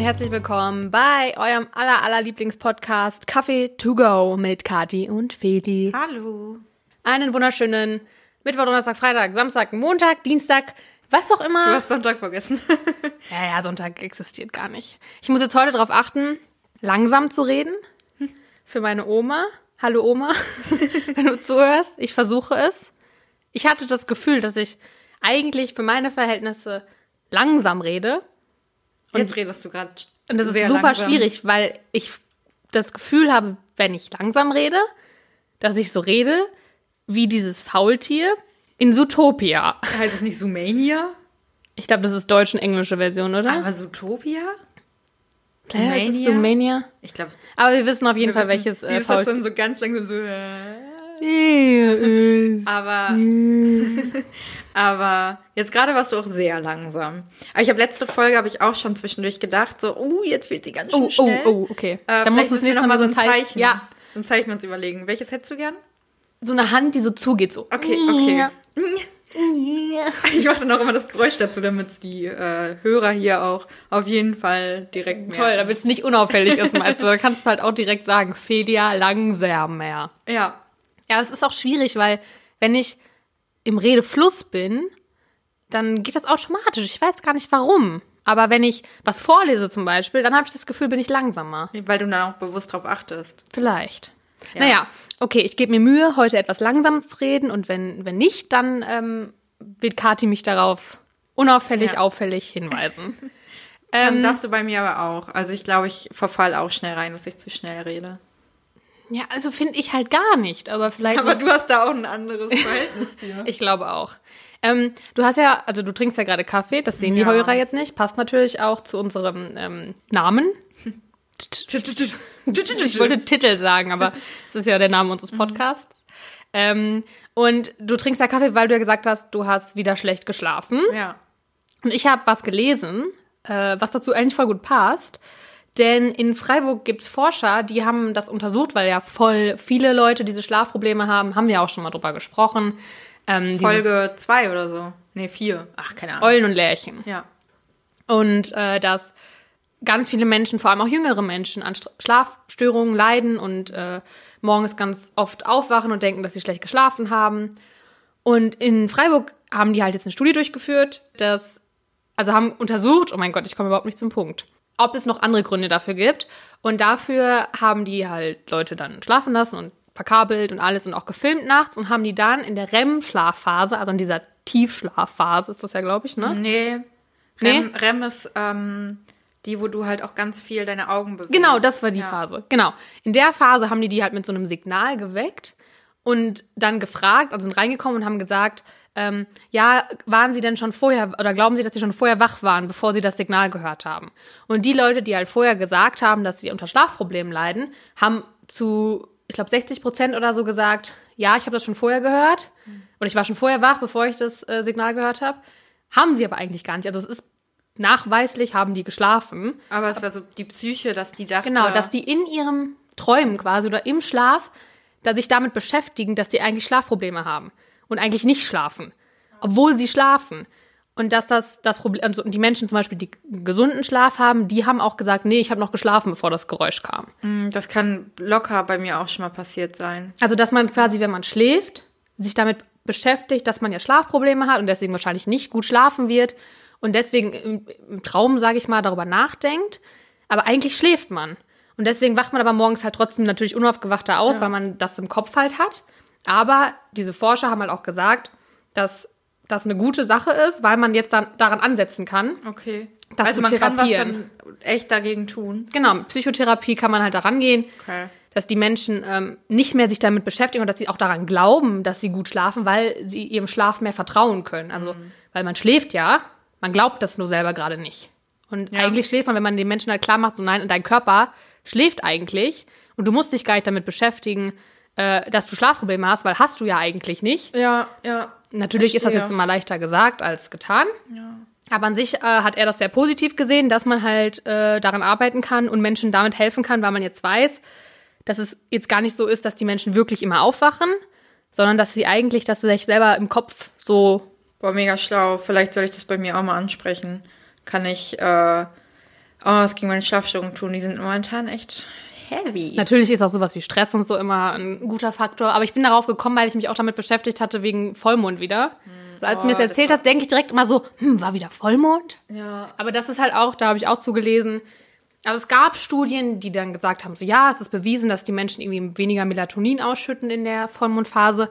herzlich willkommen bei eurem aller aller Lieblingspodcast Kaffee to go mit Kati und Feli. Hallo. Einen wunderschönen Mittwoch, Donnerstag, Freitag, Samstag, Montag, Dienstag, was auch immer. Du hast Sonntag vergessen. Ja, ja, Sonntag existiert gar nicht. Ich muss jetzt heute darauf achten, langsam zu reden. Für meine Oma. Hallo Oma, wenn du zuhörst. Ich versuche es. Ich hatte das Gefühl, dass ich eigentlich für meine Verhältnisse langsam rede. Jetzt redest du gerade. Und das ist super langsam. schwierig, weil ich das Gefühl habe, wenn ich langsam rede, dass ich so rede wie dieses Faultier in Zootopia. Heißt es nicht Sumania? Ich glaube, das ist deutsch und englische Version, oder? Aber Zootopia? Ist Zoomania. Ich glaube, Aber wir wissen auf jeden Fall, welches Wie äh, ist das Faultier. dann so ganz langsam so. äh, Aber, aber jetzt gerade warst du auch sehr langsam. Aber ich habe letzte Folge habe ich auch schon zwischendurch gedacht, so, oh, jetzt wird sie ganz schön Oh, oh, schnell. oh, okay. Äh, Dann musst du nächste noch mal so ein Zeichen-. Ja, So ein Zeichen uns überlegen. Welches hättest du gern? so eine Hand, die so zugeht, so. Okay, okay. Ja. Ich mache dann auch immer das Geräusch dazu, damit die äh, Hörer hier auch auf jeden Fall direkt merken. Toll, damit es nicht unauffällig ist, du. Da kannst du halt auch direkt sagen, Fedia langsamer. Ja, Ja, es ist auch schwierig, weil wenn ich im Redefluss bin, dann geht das automatisch. Ich weiß gar nicht warum. Aber wenn ich was vorlese zum Beispiel, dann habe ich das Gefühl, bin ich langsamer. weil du dann auch bewusst drauf achtest. Vielleicht. Ja. Naja, okay, ich gebe mir Mühe, heute etwas langsam zu reden und wenn, wenn nicht, dann ähm, wird Kati mich darauf unauffällig, Ja. auffällig hinweisen. Dann ähm, darfst du bei mir aber auch. Also ich glaube, ich verfall auch schnell rein, dass ich zu schnell rede. Ja, also finde ich halt gar nicht, aber vielleicht. Aber du hast da auch ein anderes Verhältnis für. Ich glaube auch. Ähm, du hast ja, also du trinkst ja gerade Kaffee, das sehen die Ja. Hörer jetzt nicht. Passt natürlich auch zu unserem ähm, Namen. Ich wollte Titel sagen, aber das ist ja der Name unseres Podcasts. Ähm, und du trinkst ja Kaffee, weil du ja gesagt hast, du hast wieder schlecht geschlafen. ja. Und ich habe was gelesen, äh, was dazu eigentlich voll gut passt. Denn in Freiburg gibt's Forscher, die haben das untersucht, weil ja voll viele Leute diese Schlafprobleme haben. Haben wir auch schon mal drüber gesprochen. Ähm, Folge zwei oder so. Nee, vier. Ach, keine Ahnung. Eulen und Lärchen. Ja. Und äh, dass ganz viele Menschen, vor allem auch jüngere Menschen, an St- Schlafstörungen leiden und äh, morgens ganz oft aufwachen und denken, dass sie schlecht geschlafen haben. Und in Freiburg haben die halt jetzt eine Studie durchgeführt, dass, also haben untersucht, oh mein Gott, ich komme überhaupt nicht zum Punkt, ob es noch andere Gründe dafür gibt. Und dafür haben die halt Leute dann schlafen lassen und verkabelt und alles und auch gefilmt nachts und haben die dann in der REM-Schlafphase, also in dieser Tiefschlafphase ist das ja, glaube ich, ne? Nee. Nee? Rem, Rem ist ähm, die, wo du halt auch ganz viel deine Augen bewegst. Genau, das war die ja. Phase. Genau. In der Phase haben die die halt mit so einem Signal geweckt und dann gefragt, also sind reingekommen und haben gesagt, ähm, ja, waren sie denn schon vorher oder glauben sie, dass sie schon vorher wach waren, bevor sie das Signal gehört haben? Und die Leute, die halt vorher gesagt haben, dass sie unter Schlafproblemen leiden, haben zu, ich glaube, 60 Prozent oder so gesagt, ja, ich habe das schon vorher gehört oder ich war schon vorher wach, bevor ich das äh, Signal gehört habe. Haben sie aber eigentlich gar nicht. Also es ist nachweislich, haben die geschlafen. Aber es war so die Psyche, dass die dachte. Genau, dass die in ihrem Träumen quasi oder im Schlaf da sich damit beschäftigen, dass die eigentlich Schlafprobleme haben und eigentlich nicht schlafen, obwohl sie schlafen. Und dass das das Problem, also die Menschen zum Beispiel, die gesunden Schlaf haben, die haben auch gesagt, nee, ich habe noch geschlafen, bevor das Geräusch kam. Hm, Das kann locker bei mir auch schon mal passiert sein. Also dass man quasi, wenn man schläft, sich damit beschäftigt, dass man ja Schlafprobleme hat und deswegen wahrscheinlich nicht gut schlafen wird und deswegen im, im Traum, sage ich mal, darüber nachdenkt, aber eigentlich schläft man. Und deswegen wacht man aber morgens halt trotzdem natürlich unaufgewachter aus, weil man das im Kopf halt hat. Aber diese Forscher haben halt auch gesagt, dass das eine gute Sache ist, weil man jetzt dann daran ansetzen kann. Okay. Das also man kann was dann echt dagegen tun. Genau, Psychotherapie kann man halt daran gehen, Okay. dass die Menschen ähm, nicht mehr sich damit beschäftigen und dass sie auch daran glauben, dass sie gut schlafen, weil sie ihrem Schlaf mehr vertrauen können. Also, weil man schläft ja, man glaubt das nur selber gerade nicht. Und Ja. eigentlich schläft man, wenn man den Menschen halt klar macht, so nein, dein Körper schläft eigentlich und du musst dich gar nicht damit beschäftigen, äh, dass du Schlafprobleme hast, weil hast du ja eigentlich nicht. Ja, ja. Natürlich ist das Verstehe. jetzt immer leichter gesagt als getan. Ja. Aber an sich äh, hat er das sehr positiv gesehen, dass man halt äh, daran arbeiten kann und Menschen damit helfen kann, weil man jetzt weiß, dass es jetzt gar nicht so ist, dass die Menschen wirklich immer aufwachen, sondern dass sie eigentlich, dass sie sich selber im Kopf so Boah, mega schlau. Vielleicht soll ich das bei mir auch mal ansprechen. Kann ich äh, Oh, es ging meine Schlafstörungen tun. Die sind momentan echt heavy. Natürlich ist auch sowas wie Stress und so immer ein guter Faktor. Aber ich bin darauf gekommen, weil ich mich auch damit beschäftigt hatte, wegen Vollmond wieder. Hm. Als du mir das erzählt das hast, denke ich direkt immer so, hm, war wieder Vollmond? Ja. Aber das ist halt auch, da habe ich auch zugelesen. Also es gab Studien, die dann gesagt haben, so ja, es ist bewiesen, dass die Menschen irgendwie weniger Melatonin ausschütten in der Vollmondphase.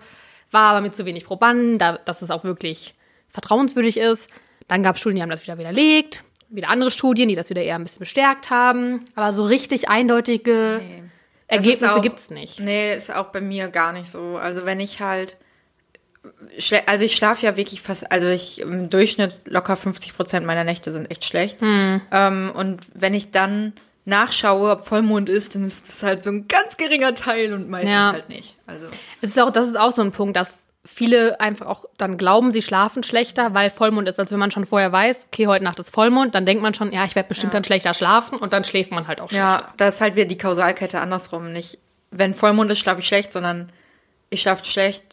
War aber mit zu wenig Probanden, da, dass es auch wirklich vertrauenswürdig ist. Dann gab es Studien, die haben das wieder widerlegt wieder andere Studien, die das wieder eher ein bisschen bestärkt haben. Aber so richtig eindeutige nee. Ergebnisse gibt es nicht. Nee, ist auch bei mir gar nicht so. Also wenn ich halt, also ich schlafe ja wirklich fast, also ich im Durchschnitt locker 50 Prozent meiner Nächte sind echt schlecht. Hm. Ähm, und wenn ich dann nachschaue, ob Vollmond ist, dann ist das halt so ein ganz geringer Teil und meistens ja. halt nicht. Also. Es ist auch, das ist auch so ein Punkt, dass viele einfach auch dann glauben, sie schlafen schlechter, weil Vollmond ist. Als wenn man schon vorher weiß, okay, heute Nacht ist Vollmond, dann denkt man schon, ja, ich werde bestimmt ja. dann schlechter schlafen und dann schläft man halt auch schlechter. Ja, da ist halt wieder die Kausalkette andersrum. Nicht, wenn Vollmond ist, schlafe ich schlecht, sondern ich schlafe schlecht.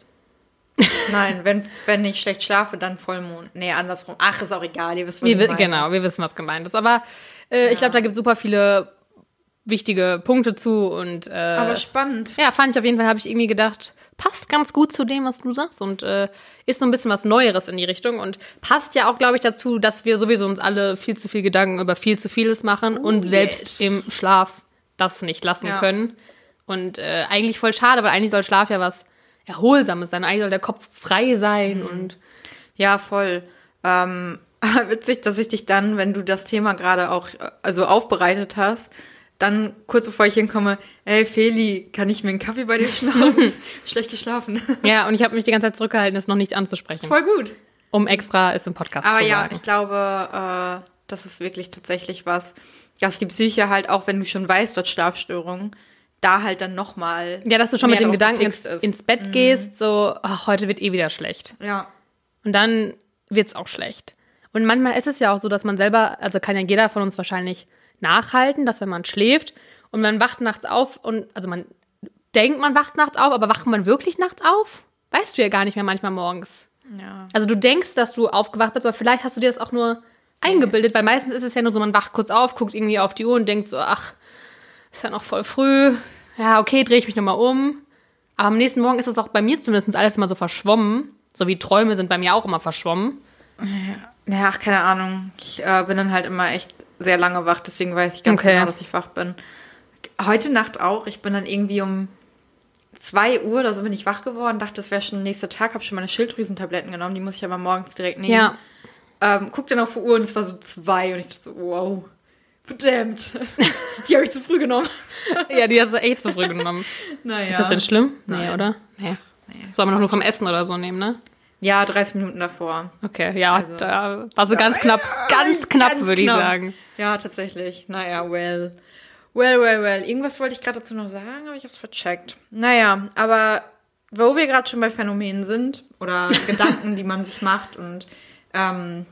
Nein, wenn, wenn ich schlecht schlafe, dann Vollmond. Nee, andersrum. Ach, ist auch egal, ihr wisst, was wir, ich meine. Genau, wir wissen, was gemeint ist. Aber äh, ja. ich glaube, da gibt es super viele wichtige Punkte zu und äh, Aber spannend. Ja, fand ich auf jeden Fall, habe ich irgendwie gedacht, passt ganz gut zu dem, was du sagst und äh, ist so ein bisschen was Neueres in die Richtung und passt ja auch, glaube ich, dazu, dass wir sowieso uns alle viel zu viel Gedanken über viel zu vieles machen oh, und selbst yes. im Schlaf das nicht lassen ja. können. Und äh, eigentlich voll schade, weil eigentlich soll Schlaf ja was Erholsames sein. Eigentlich soll der Kopf frei sein mhm. und. Ja, voll. Ähm, witzig, dass ich dich dann, wenn du das Thema gerade auch äh, also aufbereitet hast, dann kurz bevor ich hinkomme, ey Feli, kann ich mir einen Kaffee bei dir schnappen? Schlecht geschlafen. Ja, und ich habe mich die ganze Zeit zurückgehalten, es noch nicht anzusprechen. Voll gut. Um extra es im Podcast Aber zu ja, sagen. ich glaube, äh, das ist wirklich tatsächlich was, dass die Psyche halt, auch wenn du schon weißt, was Schlafstörungen, da halt dann nochmal. Ja, dass du schon mit dem Gedanken ins, ins, Bett mhm. gehst, so, ach, heute wird eh wieder schlecht. Ja. Und dann wird's auch schlecht. Und manchmal ist es ja auch so, dass man selber, also kann ja jeder von uns wahrscheinlich nachhalten, dass wenn man schläft und man wacht nachts auf und also man denkt, man wacht nachts auf, aber wacht man wirklich nachts auf? Weißt du ja gar nicht mehr manchmal morgens. Ja. Also du denkst, dass du aufgewacht bist, aber vielleicht hast du dir das auch nur eingebildet, weil meistens ist es ja nur so, man wacht kurz auf, guckt irgendwie auf die Uhr und denkt so, ach, ist ja noch voll früh. Ja, okay, drehe ich mich nochmal um. Aber am nächsten Morgen ist es auch bei mir zumindest alles immer so verschwommen. So wie Träume sind bei mir auch immer verschwommen. Ja, ach, keine Ahnung. Ich äh, bin dann halt immer echt sehr lange wach, deswegen weiß ich ganz okay. genau, dass ich wach bin. Heute Nacht auch. Ich bin dann irgendwie um zwei Uhr oder so bin ich wach geworden, dachte, das wäre schon der nächste Tag, habe schon meine Schilddrüsentabletten genommen, die muss ich aber morgens direkt nehmen. Ja. Ähm, guck dann auf die Uhr und es war so zwei und ich dachte so, wow, verdammt, die habe ich zu früh genommen. ja, die hast du echt zu früh genommen. naja. Ist das denn schlimm? Nee, oder? Nee. nee. Soll man doch nur vom Essen oder so nehmen, ne? Ja, 30 Minuten davor. Okay, ja, also, da war so ja, ganz knapp, ganz knapp, ganz würde ich sagen. Ja, tatsächlich. Naja, well. Well, well, well. Irgendwas wollte ich gerade dazu noch sagen, aber ich habe es vercheckt. Naja, aber wo wir gerade schon bei Phänomenen sind oder Gedanken, die man sich macht und ähm,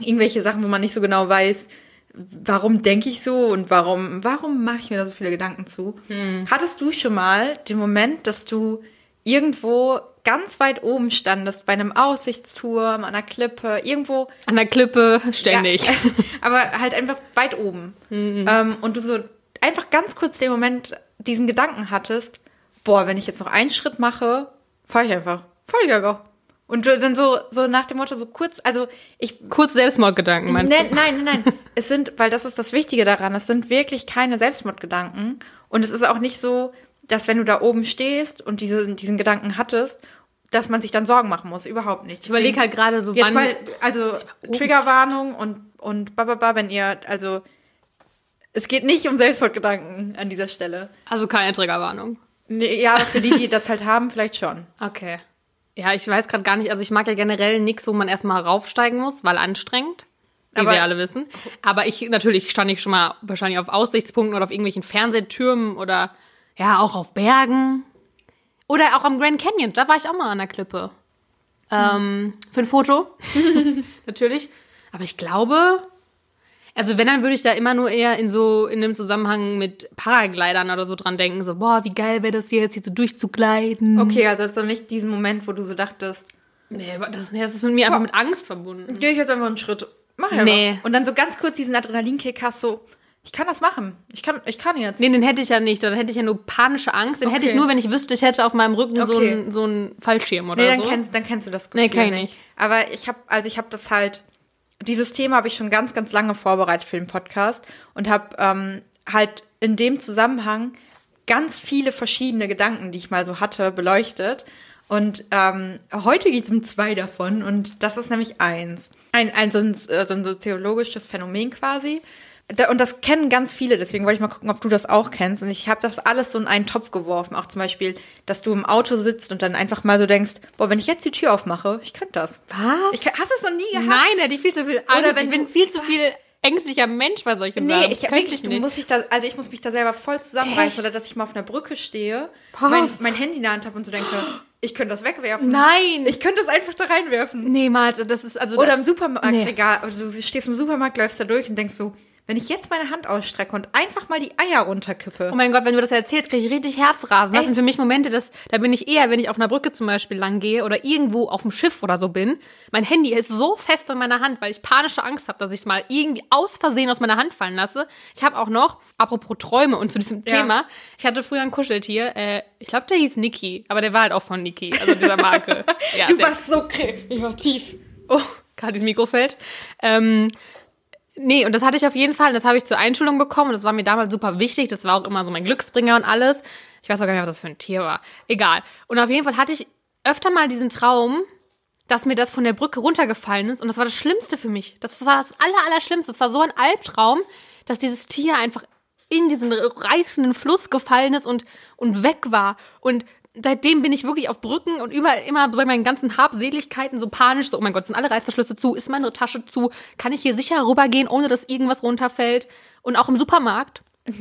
irgendwelche Sachen, wo man nicht so genau weiß, warum denke ich so und warum, warum mache ich mir da so viele Gedanken zu? Hm. Hattest du schon mal den Moment, dass du irgendwo ganz weit oben standest, bei einem Aussichtsturm, an einer Klippe, irgendwo. An der Klippe, ständig. Ja, aber halt einfach weit oben. Mhm. Ähm, und du so einfach ganz kurz den Moment diesen Gedanken hattest, boah, wenn ich jetzt noch einen Schritt mache, fahr ich einfach. Fahr ich einfach. Und dann so, so nach dem Motto, so kurz, also ich. Kurz Selbstmordgedanken, meinst nein, du? Nein, nein, nein. es sind, weil das ist das Wichtige daran, es sind wirklich keine Selbstmordgedanken. Und es ist auch nicht so, dass wenn du da oben stehst und diese, diesen Gedanken hattest, dass man sich dann Sorgen machen muss. Überhaupt nicht. ich überlege halt gerade so, jetzt wann... Mal, also Triggerwarnung und, und bababa, wenn ihr, also es geht nicht um Selbstmordgedanken an dieser Stelle. Also keine Triggerwarnung. Nee, ja, für die, die das halt haben, vielleicht schon. Okay. Ja, ich weiß gerade gar nicht, also ich mag ja generell nichts, wo man erstmal raufsteigen muss, weil anstrengend. Wie Aber, wir alle wissen. Aber ich, natürlich stand ich schon mal wahrscheinlich auf Aussichtspunkten oder auf irgendwelchen Fernsehtürmen oder ja, auch auf Bergen. Oder auch am Grand Canyon, da war ich auch mal an der Klippe. Ähm, für ein Foto. Natürlich. Aber ich glaube, also wenn, dann würde ich da immer nur eher in so, in dem Zusammenhang mit Paraglidern oder so dran denken. So, boah, wie geil wäre das jetzt, hier so durchzugleiten. Okay, also das ist doch nicht diesen Moment, wo du so dachtest. Nee, das, das ist mit mir boah, einfach mit Angst verbunden. Gehe ich jetzt einfach einen Schritt. Mach ja nee. Und dann so ganz kurz diesen Adrenalinkick hast, so, Ich kann das machen. Ich kann, ich kann jetzt. Nee, den hätte ich ja nicht. Dann hätte ich ja nur panische Angst. Den hätte ich Okay. nur, wenn ich wüsste, ich hätte auf meinem Rücken so Okay. einen so einen Fallschirm oder Nee, dann, so. kennst, dann kennst du das Gefühl Nee, kenn ich nicht. Aber ich habe, also ich habe das halt, dieses Thema habe ich schon ganz, ganz lange vorbereitet für den Podcast und habe ähm, halt in dem Zusammenhang ganz viele verschiedene Gedanken, die ich mal so hatte, beleuchtet. Und ähm, heute geht es um zwei davon und das ist nämlich eins. Ein, ein, so, ein äh, so ein soziologisches Phänomen quasi. Und das kennen ganz viele, deswegen wollte ich mal gucken, ob du das auch kennst. Und ich habe das alles so in einen Topf geworfen. Auch zum Beispiel, dass du im Auto sitzt und dann einfach mal so denkst, boah, wenn ich jetzt die Tür aufmache, ich könnte das. Was? Ich hast du es noch nie gehabt? Nein, hätte ich viel zu viel Angst. wenn ich bin viel zu viel ängstlicher Mensch bei solchen Nee, Sachen. ich Könnte wirklich, du nicht. musst dich da, also ich muss mich da selber voll zusammenreißen Echt? oder dass ich mal auf einer Brücke stehe, mein, mein Handy in der Hand habe und so denke, ich könnte das wegwerfen. Nein. Ich könnte das einfach da reinwerfen. Niemals. Das ist also. Oder im Nee. Supermarktregal, also du stehst im Supermarkt, läufst da durch und denkst so, wenn ich jetzt meine Hand ausstrecke und einfach mal die Eier runterkippe. Oh mein Gott, wenn du das erzählst, kriege ich richtig Herzrasen. Das Echt? sind für mich Momente, das, da bin ich eher, wenn ich auf einer Brücke zum Beispiel lang gehe oder irgendwo auf dem Schiff oder so bin. Mein Handy ist so fest in meiner Hand, weil ich panische Angst habe, dass ich es mal irgendwie aus Versehen aus meiner Hand fallen lasse. Ich habe auch noch, apropos Träume und zu diesem Ja. Thema, ich hatte früher ein Kuscheltier, äh, ich glaube, der hieß Niki, aber der war halt auch von Niki, also dieser Marke. ja, du warst so kreativ. Oh, gerade dieses Mikro fällt. Ähm, nee, und das hatte ich auf jeden Fall. und Das habe ich zur Einschulung bekommen. Und das war mir damals super wichtig. Das war auch immer so mein Glücksbringer und alles. Ich weiß auch gar nicht, was das für ein Tier war. Egal. Und auf jeden Fall hatte ich öfter mal diesen Traum, dass mir das von der Brücke runtergefallen ist. Und das war das Schlimmste für mich. Das war das aller, Allerschlimmste. Das war so ein Albtraum, dass dieses Tier einfach in diesen reißenden Fluss gefallen ist und, und weg war. Und seitdem bin ich wirklich auf Brücken und überall immer bei meinen ganzen Habseligkeiten so panisch, so, oh mein Gott, sind alle Reißverschlüsse zu, ist meine Tasche zu, kann ich hier sicher rübergehen, ohne dass irgendwas runterfällt? Und auch im Supermarkt.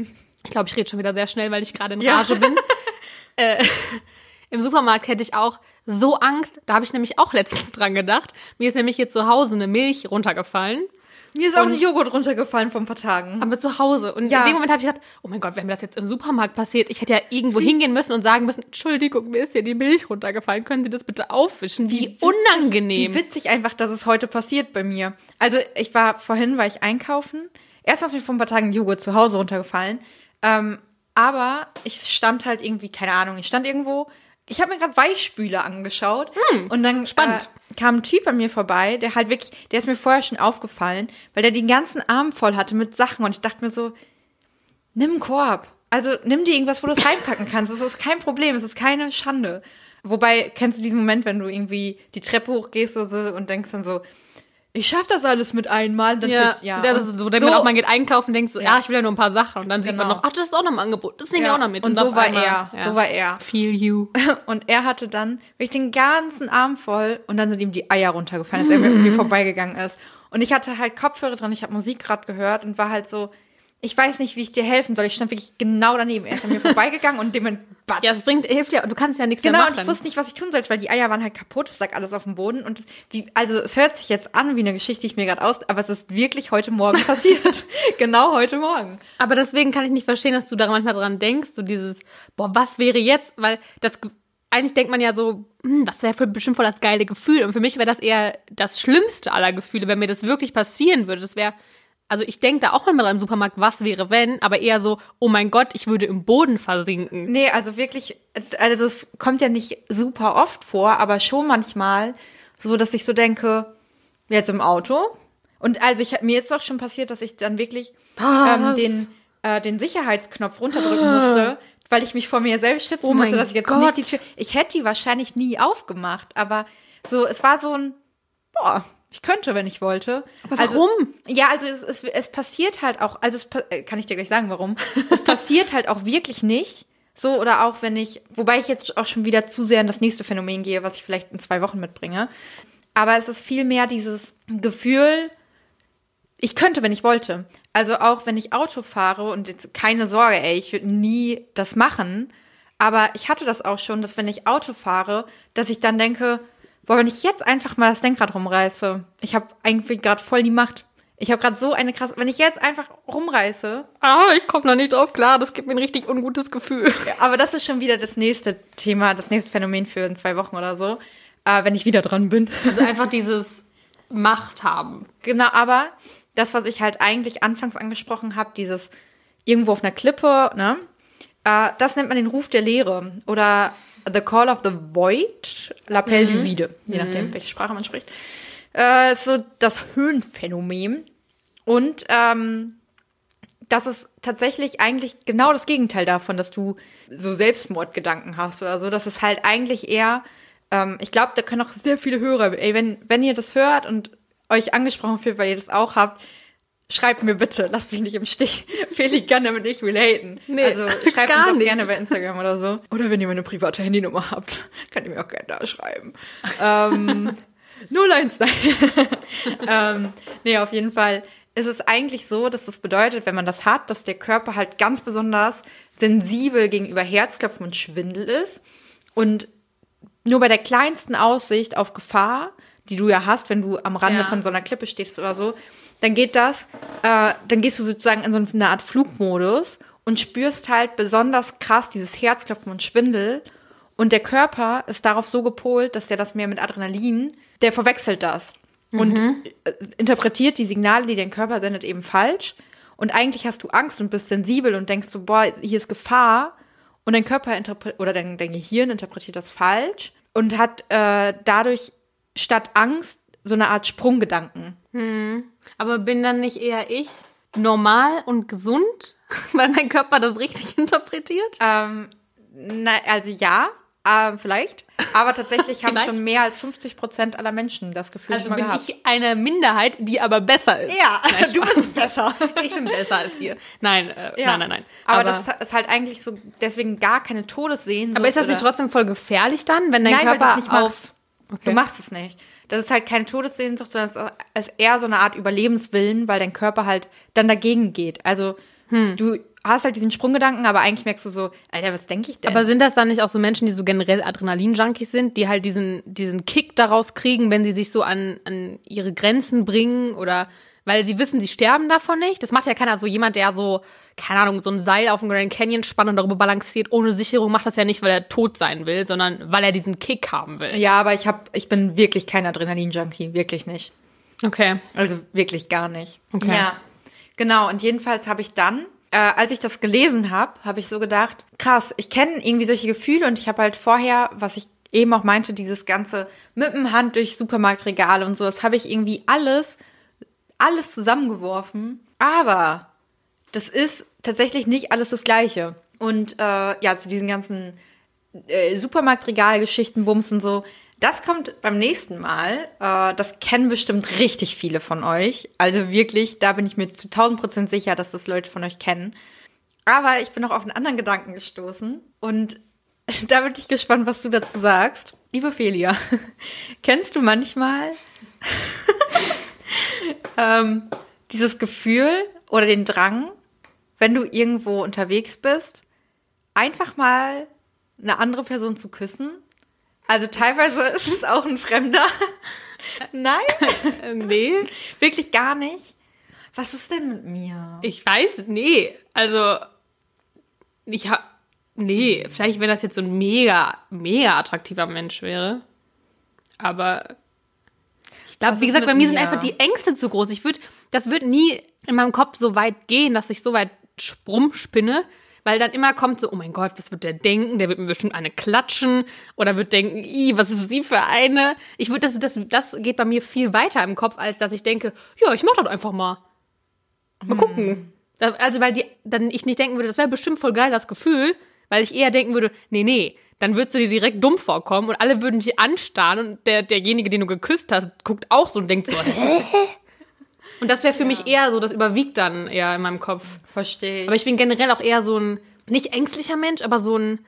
Ich glaube, ich rede schon wieder sehr schnell, weil ich gerade in Ja. Rage bin. äh, Im Supermarkt hätte ich auch so Angst, da habe ich nämlich auch letztens dran gedacht. Mir ist nämlich hier zu Hause eine Milch runtergefallen. Mir ist auch Und- ein Joghurt runtergefallen vor ein paar Tagen. Aber zu Hause. Und Ja. in dem Moment habe ich gedacht, oh mein Gott, wenn mir das jetzt im Supermarkt passiert, ich hätte ja irgendwo hingehen müssen und sagen müssen, Entschuldigung, mir ist hier die Milch runtergefallen, können Sie das bitte aufwischen? Wie, unangenehm. Wie witzig einfach, dass es heute passiert bei mir. Also ich war vorhin, war ich einkaufen. Erst war mir vor ein paar Tagen Joghurt zu Hause runtergefallen. Ähm, aber ich stand halt irgendwie, keine Ahnung, ich stand irgendwo. Ich habe mir gerade Weichspüler angeschaut und dann Hm, spannend. Äh, kam ein Typ an mir vorbei, der halt wirklich, der ist mir vorher schon aufgefallen, weil der den ganzen Arm voll hatte mit Sachen und ich dachte mir so, nimm einen Korb. Also nimm dir irgendwas, wo du es reinpacken kannst. Es ist kein Problem, es ist keine Schande. Wobei, kennst du diesen Moment, wenn du irgendwie die Treppe hochgehst oder so und denkst dann so, ich schaff das alles mit einmal. Und Dann Ja, ja. das und ist so, wenn man auch mal geht einkaufen, denkt so, ja, Ja. ich will ja nur ein paar Sachen. Und dann sieht man Genau. noch, ach, das ist auch noch im Angebot. Das nehme ich Ja, auch noch mit. und auf so war einmal- er, so war er. Feel you. Und er hatte dann wirklich den ganzen Arm voll und dann sind ihm die Eier runtergefallen, als er mir irgendwie vorbeigegangen ist. Und ich hatte halt Kopfhörer dran, ich habe Musik gerade gehört und war halt so, ich weiß nicht, wie ich dir helfen soll. Ich stand wirklich genau daneben. Er ist an mir vorbeigegangen und dem Batz. Ja, es bringt, hilft ja, du kannst ja nichts Genau, mehr und machen. ich wusste nicht, was ich tun sollte, weil die Eier waren halt kaputt, es lag alles auf dem Boden und wie, also es hört sich jetzt an wie eine Geschichte, die ich mir gerade aus, aber es ist wirklich heute Morgen passiert. genau heute Morgen. Aber deswegen kann ich nicht verstehen, dass du da manchmal dran denkst, so dieses, boah, was wäre jetzt? Weil das, eigentlich denkt man ja so, hm, das wäre bestimmt voll das geile Gefühl. Und für mich wäre das eher das schlimmste aller Gefühle, wenn mir das wirklich passieren würde. Das wäre, also ich denke da auch manchmal im Supermarkt, was wäre wenn, aber eher so, oh mein Gott, ich würde im Boden versinken. Nee, also wirklich, also es kommt ja nicht super oft vor, aber schon manchmal so, dass ich so denke, jetzt im Auto. Und also ich mir ist doch schon passiert, dass ich dann wirklich ähm, den, äh, den Sicherheitsknopf runterdrücken musste, weil ich mich vor mir selbst schützen Oh musste, dass ich jetzt Gott. nicht die Tür. Ich hätte die wahrscheinlich nie aufgemacht, aber so, es war so ein, boah, ich könnte, wenn ich wollte. Aber warum? Ja, also es, es, es passiert halt auch, also es, äh, kann ich dir gleich sagen, warum. Es passiert halt auch wirklich nicht. So, oder auch wenn ich, wobei ich jetzt auch schon wieder zu sehr in das nächste Phänomen gehe, was ich vielleicht in zwei Wochen mitbringe. Aber es ist vielmehr dieses Gefühl, ich könnte, wenn ich wollte. Also auch wenn ich Auto fahre und jetzt keine Sorge, ey, ich würde nie das machen. Aber ich hatte das auch schon, dass wenn ich Auto fahre, dass ich dann denke, boah, wenn ich jetzt einfach mal das Lenkrad rumreiße, ich habe eigentlich gerade voll die Macht. Ich habe gerade so eine krasse, wenn ich jetzt einfach rumreiße, Ah, ich komme noch nicht drauf klar, das gibt mir ein richtig ungutes Gefühl. aber das ist schon wieder das nächste Thema, das nächste Phänomen für in zwei Wochen oder so, äh, wenn ich wieder dran bin. Also einfach dieses Macht haben. Genau, aber das, was ich halt eigentlich anfangs angesprochen habe, dieses irgendwo auf einer Klippe, ne? Äh, das nennt man den Ruf der Leere oder The Call of the Void, L'appel du Vide, je nachdem, welche Sprache man spricht. Äh, so das Höhenphänomen. Und ähm, das ist tatsächlich eigentlich genau das Gegenteil davon, dass du so Selbstmordgedanken hast oder so. Das ist halt eigentlich eher, ähm, ich glaube, da können auch sehr viele Hörer, ey, wenn, wenn ihr das hört und euch angesprochen fühlt, weil ihr das auch habt, schreibt mir bitte, lasst mich nicht im Stich. Feli kann damit nicht relaten. Nee, also schreibt uns auch nicht. gerne bei Instagram oder so. Oder wenn ihr meine private Handynummer habt, könnt ihr mir auch gerne da schreiben. ähm, 01, nein. ähm, nee, auf jeden Fall ist es eigentlich so, dass das bedeutet, wenn man das hat, dass der Körper halt ganz besonders sensibel gegenüber Herzklopfen und Schwindel ist und nur bei der kleinsten Aussicht auf Gefahr, die du ja hast, wenn du am Rande Ja. von so einer Klippe stehst oder so, dann geht das, äh, dann gehst du sozusagen in so eine Art Flugmodus und spürst halt besonders krass dieses Herzklopfen und Schwindel. Und der Körper ist darauf so gepolt, dass der das mehr mit Adrenalin, der verwechselt das und äh, interpretiert die Signale, die dein Körper sendet, eben falsch. Und eigentlich hast du Angst und bist sensibel und denkst so, boah, hier ist Gefahr. Und dein Körper oder dein, dein Gehirn interpretiert das falsch und hat äh, dadurch statt Angst so eine Art Sprunggedanken. Aber bin dann nicht eher ich normal und gesund, weil mein Körper das richtig interpretiert? Ähm, na, also ja, äh, vielleicht. Aber tatsächlich haben schon mehr als 50 Prozent aller Menschen das Gefühl Also schon mal bin gehabt. ich eine Minderheit, die aber besser ist. ja, Nein, du bist besser. Ich bin besser als ihr. Nein, äh, Ja. nein, nein, nein. Aber, das ist halt eigentlich so, deswegen gar keine Todessehnsucht. aber ist das nicht trotzdem voll gefährlich dann, wenn dein Nein, Körper auf... machst. Du machst es nicht. Das ist halt keine Todessehnsucht, sondern es ist eher so eine Art Überlebenswillen, weil dein Körper halt dann dagegen geht. Also Hm. du hast halt diesen Sprunggedanken, aber eigentlich merkst du so, Alter, was denke ich denn? Aber sind das dann nicht auch so Menschen, die so generell Adrenalin-Junkies sind, die halt diesen, diesen Kick daraus kriegen, wenn sie sich so an, an ihre Grenzen bringen oder weil sie wissen, sie sterben davon nicht? Das macht ja keiner so jemand, der so, keine Ahnung, so ein Seil auf dem Grand Canyon spannt und darüber balanciert ohne Sicherung, macht das ja nicht, weil er tot sein will, sondern weil er diesen Kick haben will. ja, aber ich hab, ich bin wirklich kein Adrenalin-Junkie, wirklich nicht. Okay. Also wirklich gar nicht. Okay. Ja, genau. Und jedenfalls habe ich dann, äh, als ich das gelesen habe, habe ich so gedacht, krass, ich kenne irgendwie solche Gefühle und ich habe halt vorher, was ich eben auch meinte, dieses ganze mit dem Hand durch Supermarktregale und so, das habe ich irgendwie alles, alles zusammengeworfen. Aber das ist tatsächlich nicht alles das Gleiche. Und äh, ja, zu diesen ganzen äh, Supermarktregalgeschichten, Bums und so. Das kommt beim nächsten Mal. Äh, das kennen bestimmt richtig viele von euch. Also wirklich, da bin ich mir zu 1000 Prozent sicher, dass das Leute von euch kennen. Aber ich bin noch auf einen anderen Gedanken gestoßen und da bin ich gespannt, was du dazu sagst. Liebe Felia, kennst du manchmal ähm, dieses Gefühl oder den Drang, wenn du irgendwo unterwegs bist, einfach mal eine andere Person zu küssen? Also teilweise ist es auch ein Fremder. Nein, Äh, nee, wirklich gar nicht. Was ist denn mit mir? ich weiß, nee. Also, ich hab, nee, vielleicht wenn das jetzt so ein mega, mega attraktiver Mensch wäre. Aber ich glaube, wie gesagt, bei mir sind mir? einfach die Ängste zu groß. Ich würde, das wird nie in meinem Kopf so weit gehen, dass ich so weit rumspinne, weil dann immer kommt so, oh mein Gott, was wird der denken? Der wird mir bestimmt eine klatschen oder wird denken, i, was ist sie für eine? Ich würde, das, das, das geht bei mir viel weiter im Kopf, als dass ich denke, ja, ich mach das einfach mal. Mal gucken. Da- Also, weil die, dann ich nicht denken würde, das wäre bestimmt voll geil, das Gefühl, weil ich eher denken würde, nee, nee, dann würdest du dir direkt dumm vorkommen und alle würden dich anstarren und der, derjenige, den du geküsst hast, guckt auch so und denkt so, hä? Und das wäre für mich eher so, das überwiegt dann eher in meinem Kopf. Verstehe. Aber ich bin generell auch eher so ein, nicht ängstlicher Mensch, aber so ein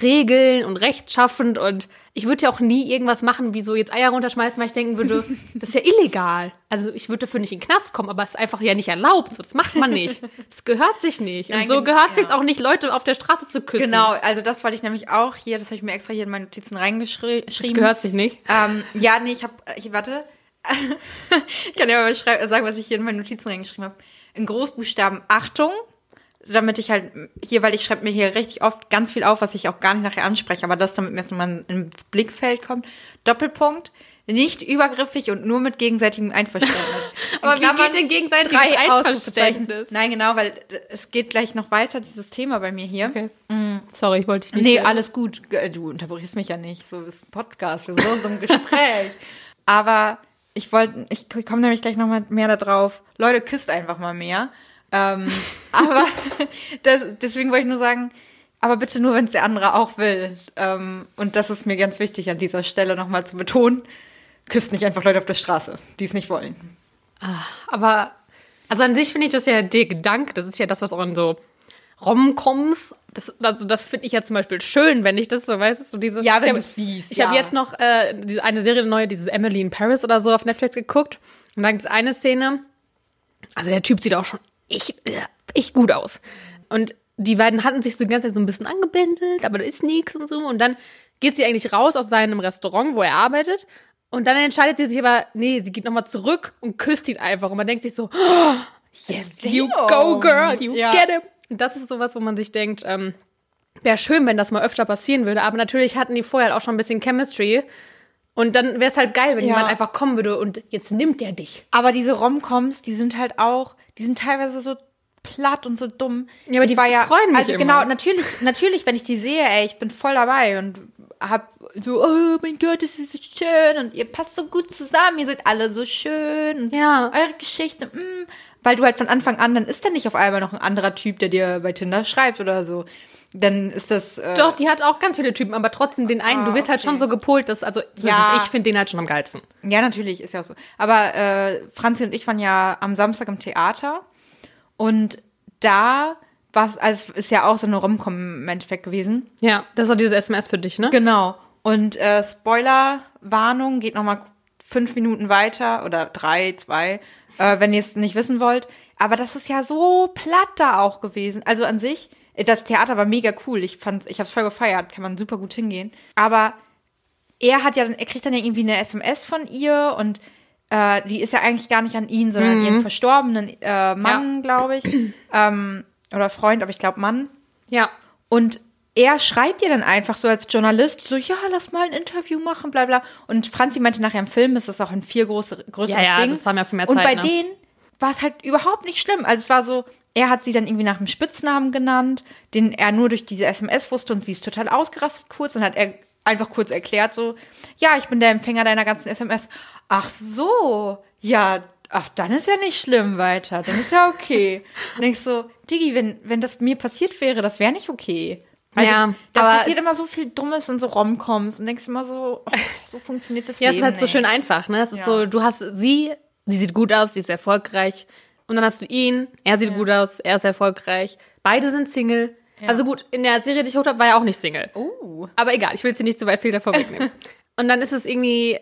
Regeln und rechtschaffend und ich würde ja auch nie irgendwas machen, wie so jetzt Eier runterschmeißen, weil ich denken würde, das ist ja illegal. Also ich würde dafür nicht in den Knast kommen, aber es ist einfach ja nicht erlaubt. So, das macht man nicht. Das gehört sich nicht. Nein, und so gehört ja. sich auch nicht, Leute auf der Straße zu küssen. Genau, also das wollte ich nämlich auch hier, das habe ich mir extra hier in meine Notizen Das reingeschrieben. gehört sich nicht. Ähm, ja, nee, ich habe, ich warte. Ich kann ja mal schrei- sagen, was ich hier in meine Notizen reingeschrieben habe. In Großbuchstaben Achtung, damit ich halt hier, weil ich schreibe mir hier richtig oft ganz viel auf, was ich auch gar nicht nachher anspreche, aber das, damit mir jetzt nochmal ins Blickfeld kommt. Doppelpunkt, nicht übergriffig und nur mit gegenseitigem Einverständnis. Aber wie geht denn gegenseitiges Einverständnis? Nein, genau, weil es geht gleich noch weiter, dieses Thema bei mir hier. Okay. Sorry, ich wollte dich nicht. Nee, äh, alles gut. Du unterbrichst mich ja nicht. So ist ein Podcast, in so einem Gespräch. Aber ich wollte, ich komme nämlich gleich noch mal mehr da drauf. Leute, küsst einfach mal mehr. Ähm, aber das, deswegen wollte ich nur sagen, aber bitte nur, wenn es der andere auch will. Ähm, und das ist mir ganz wichtig an dieser Stelle nochmal zu betonen. Küsst nicht einfach Leute auf der Straße, die es nicht wollen. Aber, also an sich finde ich das ja der Gedanke, das ist ja das, was auch in so Romcoms, das, also das finde ich ja zum Beispiel schön, wenn ich das so, weißt du, so dieses. Ja, wenn du's siehst, Ich habe ja. jetzt noch äh, diese eine Serie neue, dieses Emily in Paris oder so auf Netflix geguckt. Und da gibt es eine Szene, also der Typ sieht auch schon echt, äh, echt gut aus. Und die beiden hatten sich so die ganze Zeit so ein bisschen angebändelt, aber da ist nichts und so. Und dann geht sie eigentlich raus aus seinem Restaurant, wo er arbeitet. Und dann entscheidet sie sich aber, nee, sie geht nochmal zurück und küsst ihn einfach. Und man denkt sich so, oh, yes, you go, girl, you Ja. get him. Das ist sowas, wo man sich denkt, ähm, wäre schön, wenn das mal öfter passieren würde. Aber natürlich hatten die vorher auch schon ein bisschen Chemistry. Und dann wäre es halt geil, wenn Ja. jemand einfach kommen würde und jetzt nimmt er dich. Aber diese Romcoms, die sind halt auch, die sind teilweise so platt und so dumm. Ja, aber Ich die freuen mich Also immer. genau, natürlich, natürlich, wenn ich die sehe, ey, ich bin voll dabei und hab so, oh mein Gott, das ist so schön und ihr passt so gut zusammen, ihr seid alle so schön und Ja. eure Geschichte, mm, weil du halt von Anfang an, dann ist da nicht auf einmal noch ein anderer Typ, der dir bei Tinder schreibt oder so. Dann ist das, äh, Doch, die hat auch ganz viele Typen, aber trotzdem den einen, du wirst halt okay. schon so gepolt, dass, also Ja. ich finde den halt schon am geilsten. Ja, natürlich, ist ja auch so. Aber äh, Franzi und ich waren ja am Samstag im Theater und da war es, also es ist ja auch so eine Rom-Com im Endeffekt gewesen. Ja, das auch dieses SMS für dich, ne? Genau. Und äh, Spoiler-Warnung geht nochmal fünf Minuten weiter oder drei, zwei, äh, wenn ihr es nicht wissen wollt. Aber das ist ja so platt da auch gewesen. Also an sich, das Theater war mega cool. Ich fand, ich hab's voll gefeiert, kann man super gut hingehen. Aber er hat ja dann, er kriegt dann ja irgendwie eine SMS von ihr und äh, die ist ja eigentlich gar nicht an ihn, sondern an ihren verstorbenen äh, Mann, Ja. glaube ich. Ähm, oder Freund, aber ich glaube Mann. Ja. Und er schreibt ihr dann einfach so als Journalist so, ja, lass mal ein Interview machen, bla bla. Und Franzi meinte nachher im Film ist das auch ein viel große, größeres Ja, ja, Ding. das haben ja viel mehr Und Zeit, bei ne? denen war es halt überhaupt nicht schlimm. Also es war so, er hat sie dann irgendwie nach einem Spitznamen genannt, den er nur durch diese SMS wusste und sie ist total ausgerastet kurz und hat er einfach kurz erklärt so, ja, ich bin der Empfänger deiner ganzen SMS. Ach so, ja, ach, dann ist ja nicht schlimm weiter, dann ist ja okay. und ich so, Digi, wenn, wenn das mir passiert wäre, das wäre nicht okay. Also, Ja, da aber- passiert immer so viel Dummes in so Romcoms und denkst immer so, oh, so funktioniert das Ja, es Leben ist halt so nicht. schön einfach, ne? Es ist Ja. so, du hast sie, sie sieht gut aus, sie ist erfolgreich. Und dann hast du ihn, er sieht gut aus, er ist erfolgreich. Beide sind Single. Also gut, in der Serie, die ich geguckt habe, war er auch nicht Single. Oh. Aber egal, ich will jetzt hier nicht zu weit viel davor wegnehmen. Und dann ist es irgendwie,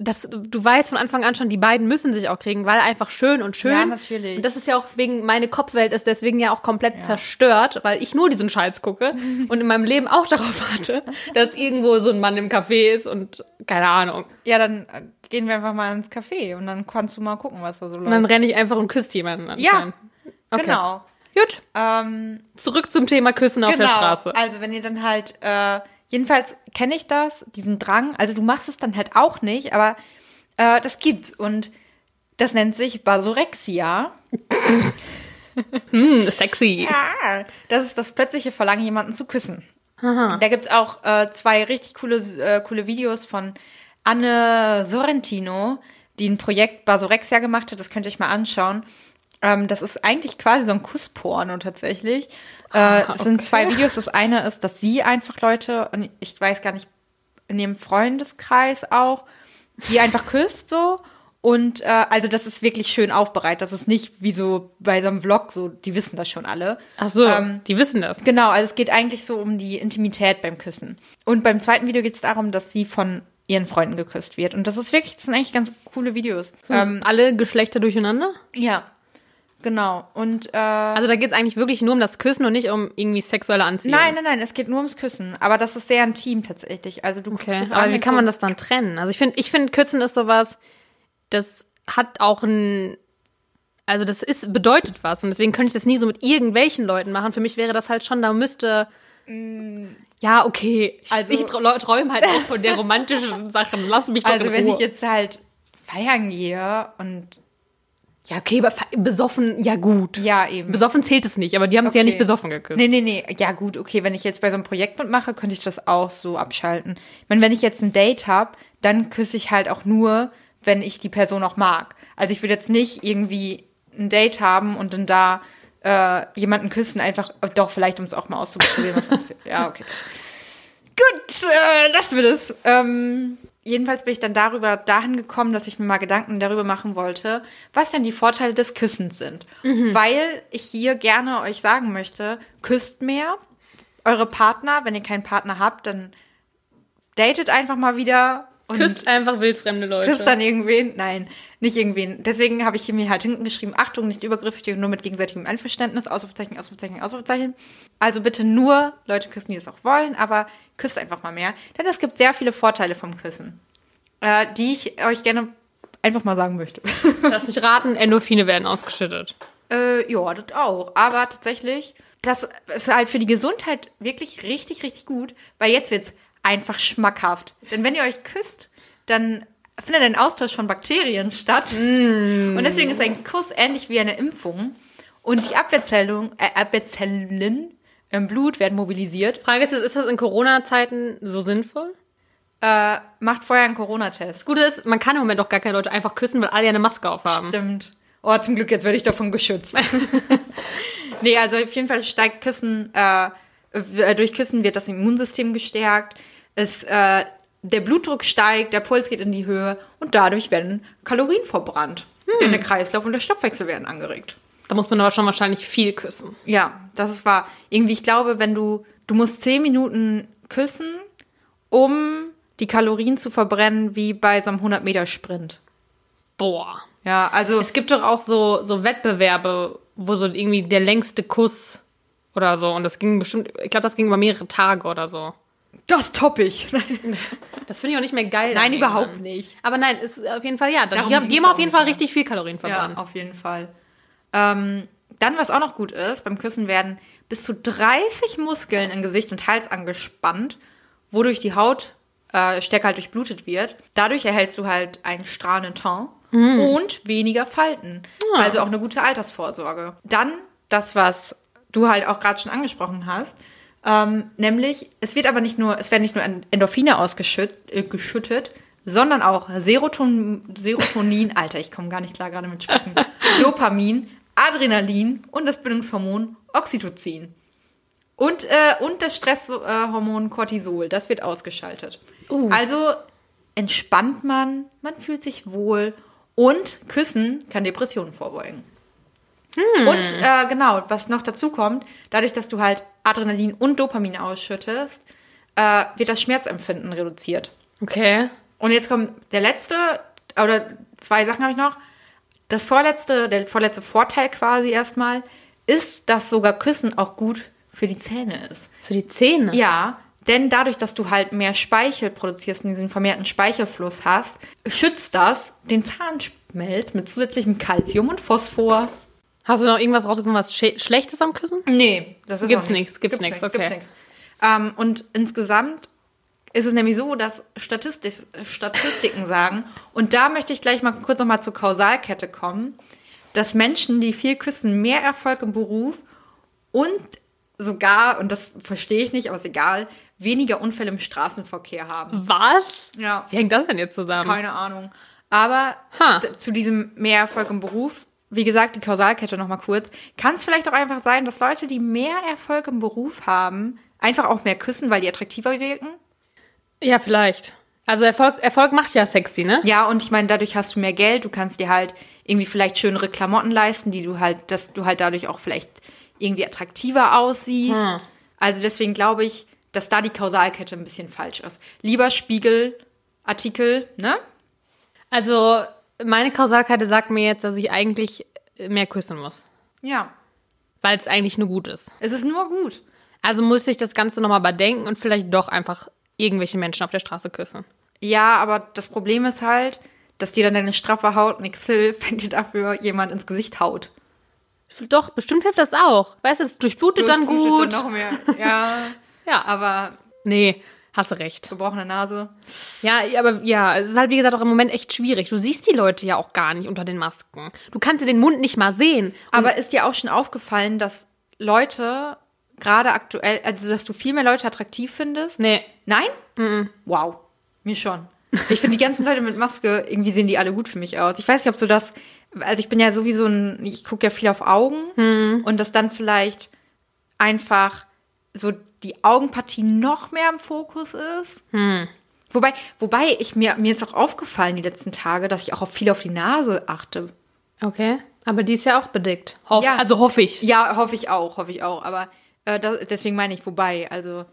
dass du weißt von Anfang an schon, die beiden müssen sich auch kriegen, weil einfach schön und schön. Ja, natürlich. Und das ist ja auch wegen, meine Kopfwelt ist deswegen ja auch komplett zerstört, weil ich nur diesen Scheiß gucke und in meinem Leben auch darauf warte, dass irgendwo so ein Mann im Café ist und keine Ahnung. Ja, dann gehen wir einfach mal ins Café und dann kannst du mal gucken, was da so Und dann läuft. renne ich einfach und küsse jemanden an. Ja, Okay. genau. Gut, Ähm, zurück zum Thema Küssen auf genau. der Straße. Also wenn ihr dann halt, äh, jedenfalls kenne ich das, diesen Drang. Also du machst es dann halt auch nicht, aber äh, das gibt's und das nennt sich Basorexia. Hm, sexy. Ja, das ist das plötzliche Verlangen, jemanden zu küssen. Da gibt's auch äh, zwei richtig coole, äh, coole Videos von Anne Sorrentino, die ein Projekt Basorexia gemacht hat. Das könnt ihr euch mal anschauen. Ähm, das ist eigentlich quasi so ein Kussporno tatsächlich. Äh, es sind zwei Videos. Das eine ist, dass sie einfach Leute, und ich weiß gar nicht, in ihrem Freundeskreis auch, die einfach küsst so. Und äh, also das ist wirklich schön aufbereitet. Das ist nicht wie so bei so einem Vlog, so, die wissen das schon alle. Ach so, Ähm, die wissen das. Genau, also es geht eigentlich so um die Intimität beim Küssen. Und beim zweiten Video geht es darum, dass sie von ihren Freunden geküsst wird. Und das ist wirklich, das sind eigentlich ganz coole Videos. Ähm, Alle Geschlechter durcheinander? ja, genau. Und äh, Also da geht es eigentlich wirklich nur um das Küssen und nicht um irgendwie sexuelle Anziehung. nein, nein, nein, es geht nur ums Küssen. Aber das ist sehr intim tatsächlich. Also du Okay, es aber wie kann man das dann trennen? Also ich finde, ich finde, Küssen ist sowas, das hat auch ein, also das ist, bedeutet was und deswegen könnte ich das nie so mit irgendwelchen Leuten machen. Für mich wäre das halt schon, da müsste, ja, okay, ich, Also- ich träume halt auch von der romantischen Sachen, lass mich doch Also in wenn Ruhe. ich jetzt halt feiern gehe und Ja, okay, aber fe- besoffen, ja gut. Ja, eben. Besoffen zählt es nicht, aber die haben es ja Okay. nicht besoffen geküsst. Nee, nee, nee. Ja, gut, okay. Wenn ich jetzt bei so einem Projekt mitmache, könnte ich das auch so abschalten. Ich meine, wenn ich jetzt ein Date habe, dann küsse ich halt auch nur, wenn ich die Person auch mag. Also ich würde jetzt nicht irgendwie ein Date haben und dann da äh, jemanden küssen, einfach, äh, doch, vielleicht, um es auch mal auszuprobieren, was passiert. Ja, okay. Gut, äh, lassen wir das. Ähm, jedenfalls bin ich dann darüber dahin gekommen, dass ich mir mal Gedanken darüber machen wollte, was denn die Vorteile des Küssens sind. Weil ich hier gerne euch sagen möchte, küsst mehr. Eure Partner, wenn ihr keinen Partner habt, dann datet einfach mal wieder und Küsst einfach wildfremde Leute. küsst dann irgendwen. Nein, nicht irgendwen. Deswegen habe ich hier mir halt hinten geschrieben, Achtung, nicht übergriffig nur mit gegenseitigem Einverständnis, Ausrufezeichen, Ausrufezeichen, Ausrufezeichen. Also bitte nur Leute küssen, die es auch wollen, aber küsst einfach mal mehr. Denn es gibt sehr viele Vorteile vom Küssen, äh, die ich euch gerne einfach mal sagen möchte. Lass mich raten, Endorphine werden ausgeschüttet. Äh, ja, das auch. Aber tatsächlich, das ist halt für die Gesundheit wirklich richtig, richtig gut, weil jetzt wird's einfach schmackhaft. Denn wenn ihr euch küsst, dann findet ein Austausch von Bakterien statt. Und deswegen ist ein Kuss ähnlich wie eine Impfung. Und die Abwehrzellen, äh, Abwehrzellen im Blut werden mobilisiert. Frage ist, ist das in Corona-Zeiten so sinnvoll? Äh, macht vorher einen Corona-Test. Das Gute ist, man kann im Moment auch gar keine Leute einfach küssen, weil alle ja eine Maske aufhaben. Stimmt. Oh, zum Glück, jetzt werde ich davon geschützt. nee, also auf jeden Fall steigt Küssen, äh, durch Küssen wird das Immunsystem gestärkt, es, äh, der Blutdruck steigt, der Puls geht in die Höhe und dadurch werden Kalorien verbrannt. Denn der Kreislauf und der Stoffwechsel werden angeregt. Da muss man aber schon wahrscheinlich viel küssen. Ja, das ist wahr. Irgendwie, ich glaube, wenn du, du musst zehn Minuten küssen, um die Kalorien zu verbrennen, wie bei so einem 100-Meter-Sprint. Boah. Ja, also. Es gibt doch auch so, so Wettbewerbe, wo so irgendwie der längste Kuss oder so. Und das ging bestimmt, ich glaube, das ging über mehrere Tage oder so. Das topp ich. Das finde ich auch nicht mehr geil. Nein, überhaupt irgendwann. nicht. Aber nein, ist auf jeden Fall ja. Die haben, die ging's haben auf jeden Fall mehr. richtig viel Kalorien verbrannt. Ja, auf jeden Fall. Ähm, dann, was auch noch gut ist, beim Küssen werden bis zu 30 Muskeln in Gesicht und Hals angespannt, wodurch die Haut äh, stärker halt durchblutet wird. Dadurch erhältst du halt einen strahlenden Teint und weniger Falten. Also auch eine gute Altersvorsorge. Dann das, was du halt auch gerade schon angesprochen hast, ähm, nämlich, es wird aber nicht nur, es werden nicht nur Endorphine ausgeschüttet, äh, geschüttet, sondern auch Seroton, Serotonin, Alter, ich komme gar nicht klar gerade mit sprechen, Dopamin, Adrenalin und das Bindungshormon Oxytocin. Und, äh, und das Stresshormon Cortisol, das wird ausgeschaltet. Also entspannt man, man fühlt sich wohl und Küssen kann Depressionen vorbeugen. Und äh, genau, was noch dazu kommt, dadurch, dass du halt Adrenalin und Dopamin ausschüttest, äh, wird das Schmerzempfinden reduziert. Okay. Und jetzt kommt der letzte, oder zwei Sachen habe ich noch. Das vorletzte, der vorletzte Vorteil quasi erstmal, ist, dass sogar Küssen auch gut für die Zähne ist. Für die Zähne. Ja, denn dadurch, dass du halt mehr Speichel produzierst und diesen vermehrten Speichelfluss hast, schützt das den Zahnschmelz mit zusätzlichem Calcium und Phosphor. Hast du noch irgendwas rausgefunden, was sch Schlechtes am Küssen? Nee, das ist Gibt's nichts, gibt's nichts, nicht, okay. nichts. Ähm, und insgesamt ist es nämlich so, dass Statistik, Statistiken sagen, und da möchte ich gleich mal kurz nochmal zur Kausalkette kommen, dass Menschen, die viel küssen, mehr Erfolg im Beruf und sogar, und das verstehe ich nicht, aber ist egal, weniger Unfälle im Straßenverkehr haben. Was? Ja. Wie hängt das denn jetzt zusammen? Keine Ahnung. Aber Ha. zu diesem mehr Erfolg im Beruf, wie gesagt, die Kausalkette nochmal kurz, kann es vielleicht auch einfach sein, dass Leute, die mehr Erfolg im Beruf haben, einfach auch mehr küssen, weil die attraktiver wirken? Ja, vielleicht. Also Erfolg, Erfolg macht ja sexy, ne? Ja, und ich meine, dadurch hast du mehr Geld, du kannst dir halt irgendwie vielleicht schönere Klamotten leisten, die du halt, dass du halt dadurch auch vielleicht irgendwie attraktiver aussiehst. Hm. Also deswegen glaube ich, dass da die Kausalkette ein bisschen falsch ist. Lieber Spiegelartikel, ne? Also meine Kausalkarte sagt mir jetzt, dass ich eigentlich mehr küssen muss. Ja. Weil es eigentlich nur gut ist. Es ist nur gut. Also muss ich das Ganze nochmal überdenken und vielleicht doch einfach irgendwelche Menschen auf der Straße küssen. Ja, aber das Problem ist halt, dass dir dann deine straffe Haut nichts hilft, wenn dir dafür jemand ins Gesicht haut. Doch, bestimmt hilft das auch. Weißt du, es durchblutet dann Durchblutet gut. Dann noch mehr. Ja, ja. aber Nee, Hast du recht. Gebrochene Nase. Ja, aber ja, es ist halt wie gesagt auch im Moment echt schwierig. Du siehst die Leute ja auch gar nicht unter den Masken. Du kannst dir den Mund nicht mal sehen. Aber ist dir auch schon aufgefallen, dass Leute gerade aktuell, also dass du viel mehr Leute attraktiv findest? Nee. Nein? Wow. Mir schon. Ich finde die ganzen Leute mit Maske, irgendwie sehen die alle gut für mich aus. Ich weiß nicht, ob so das, also ich bin ja sowieso ein, ich gucke ja viel auf Augen und dass dann vielleicht einfach so die Augenpartie noch mehr im Fokus ist. Wobei, wobei ich mir, mir ist auch aufgefallen die letzten Tage, dass ich auch auf viel auf die Nase achte. Okay. Aber die ist ja auch bedeckt. Hoff, Ja. Also hoffe ich. Ja, hoffe ich auch, hoffe ich auch. Aber äh, das, deswegen meine ich wobei. Also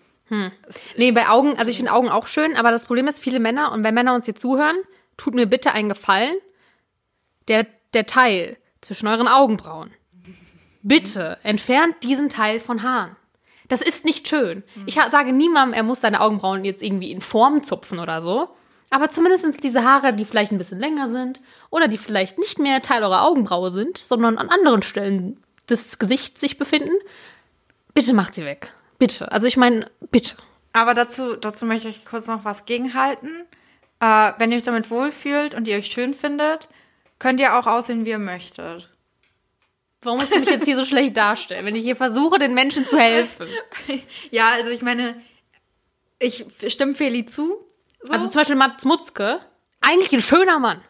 Nee, bei Augen, also ich finde Augen auch schön, aber das Problem ist, viele Männer, und wenn Männer uns hier zuhören, tut mir bitte einen Gefallen. Der, der Teil zwischen euren Augenbrauen. Bitte entfernt diesen Teil von Haaren. Das ist nicht schön. Ich ha- sage niemandem, er muss seine Augenbrauen jetzt irgendwie in Form zupfen oder so. Aber zumindest diese Haare, die vielleicht ein bisschen länger sind oder die vielleicht nicht mehr Teil eurer Augenbraue sind, sondern an anderen Stellen des Gesichts sich befinden, bitte macht sie weg. Bitte. Also ich meine, bitte. Aber dazu, dazu möchte ich kurz noch was gegenhalten. Äh, wenn ihr euch damit wohlfühlt und ihr euch schön findet, könnt ihr auch aussehen, wie ihr möchtet. Warum musst du mich jetzt hier so schlecht darstellen, wenn ich hier versuche, den Menschen zu helfen? Ja, also ich meine, ich stimme Feli zu. So. Also zum Beispiel Mats Mutzke, eigentlich ein schöner Mann.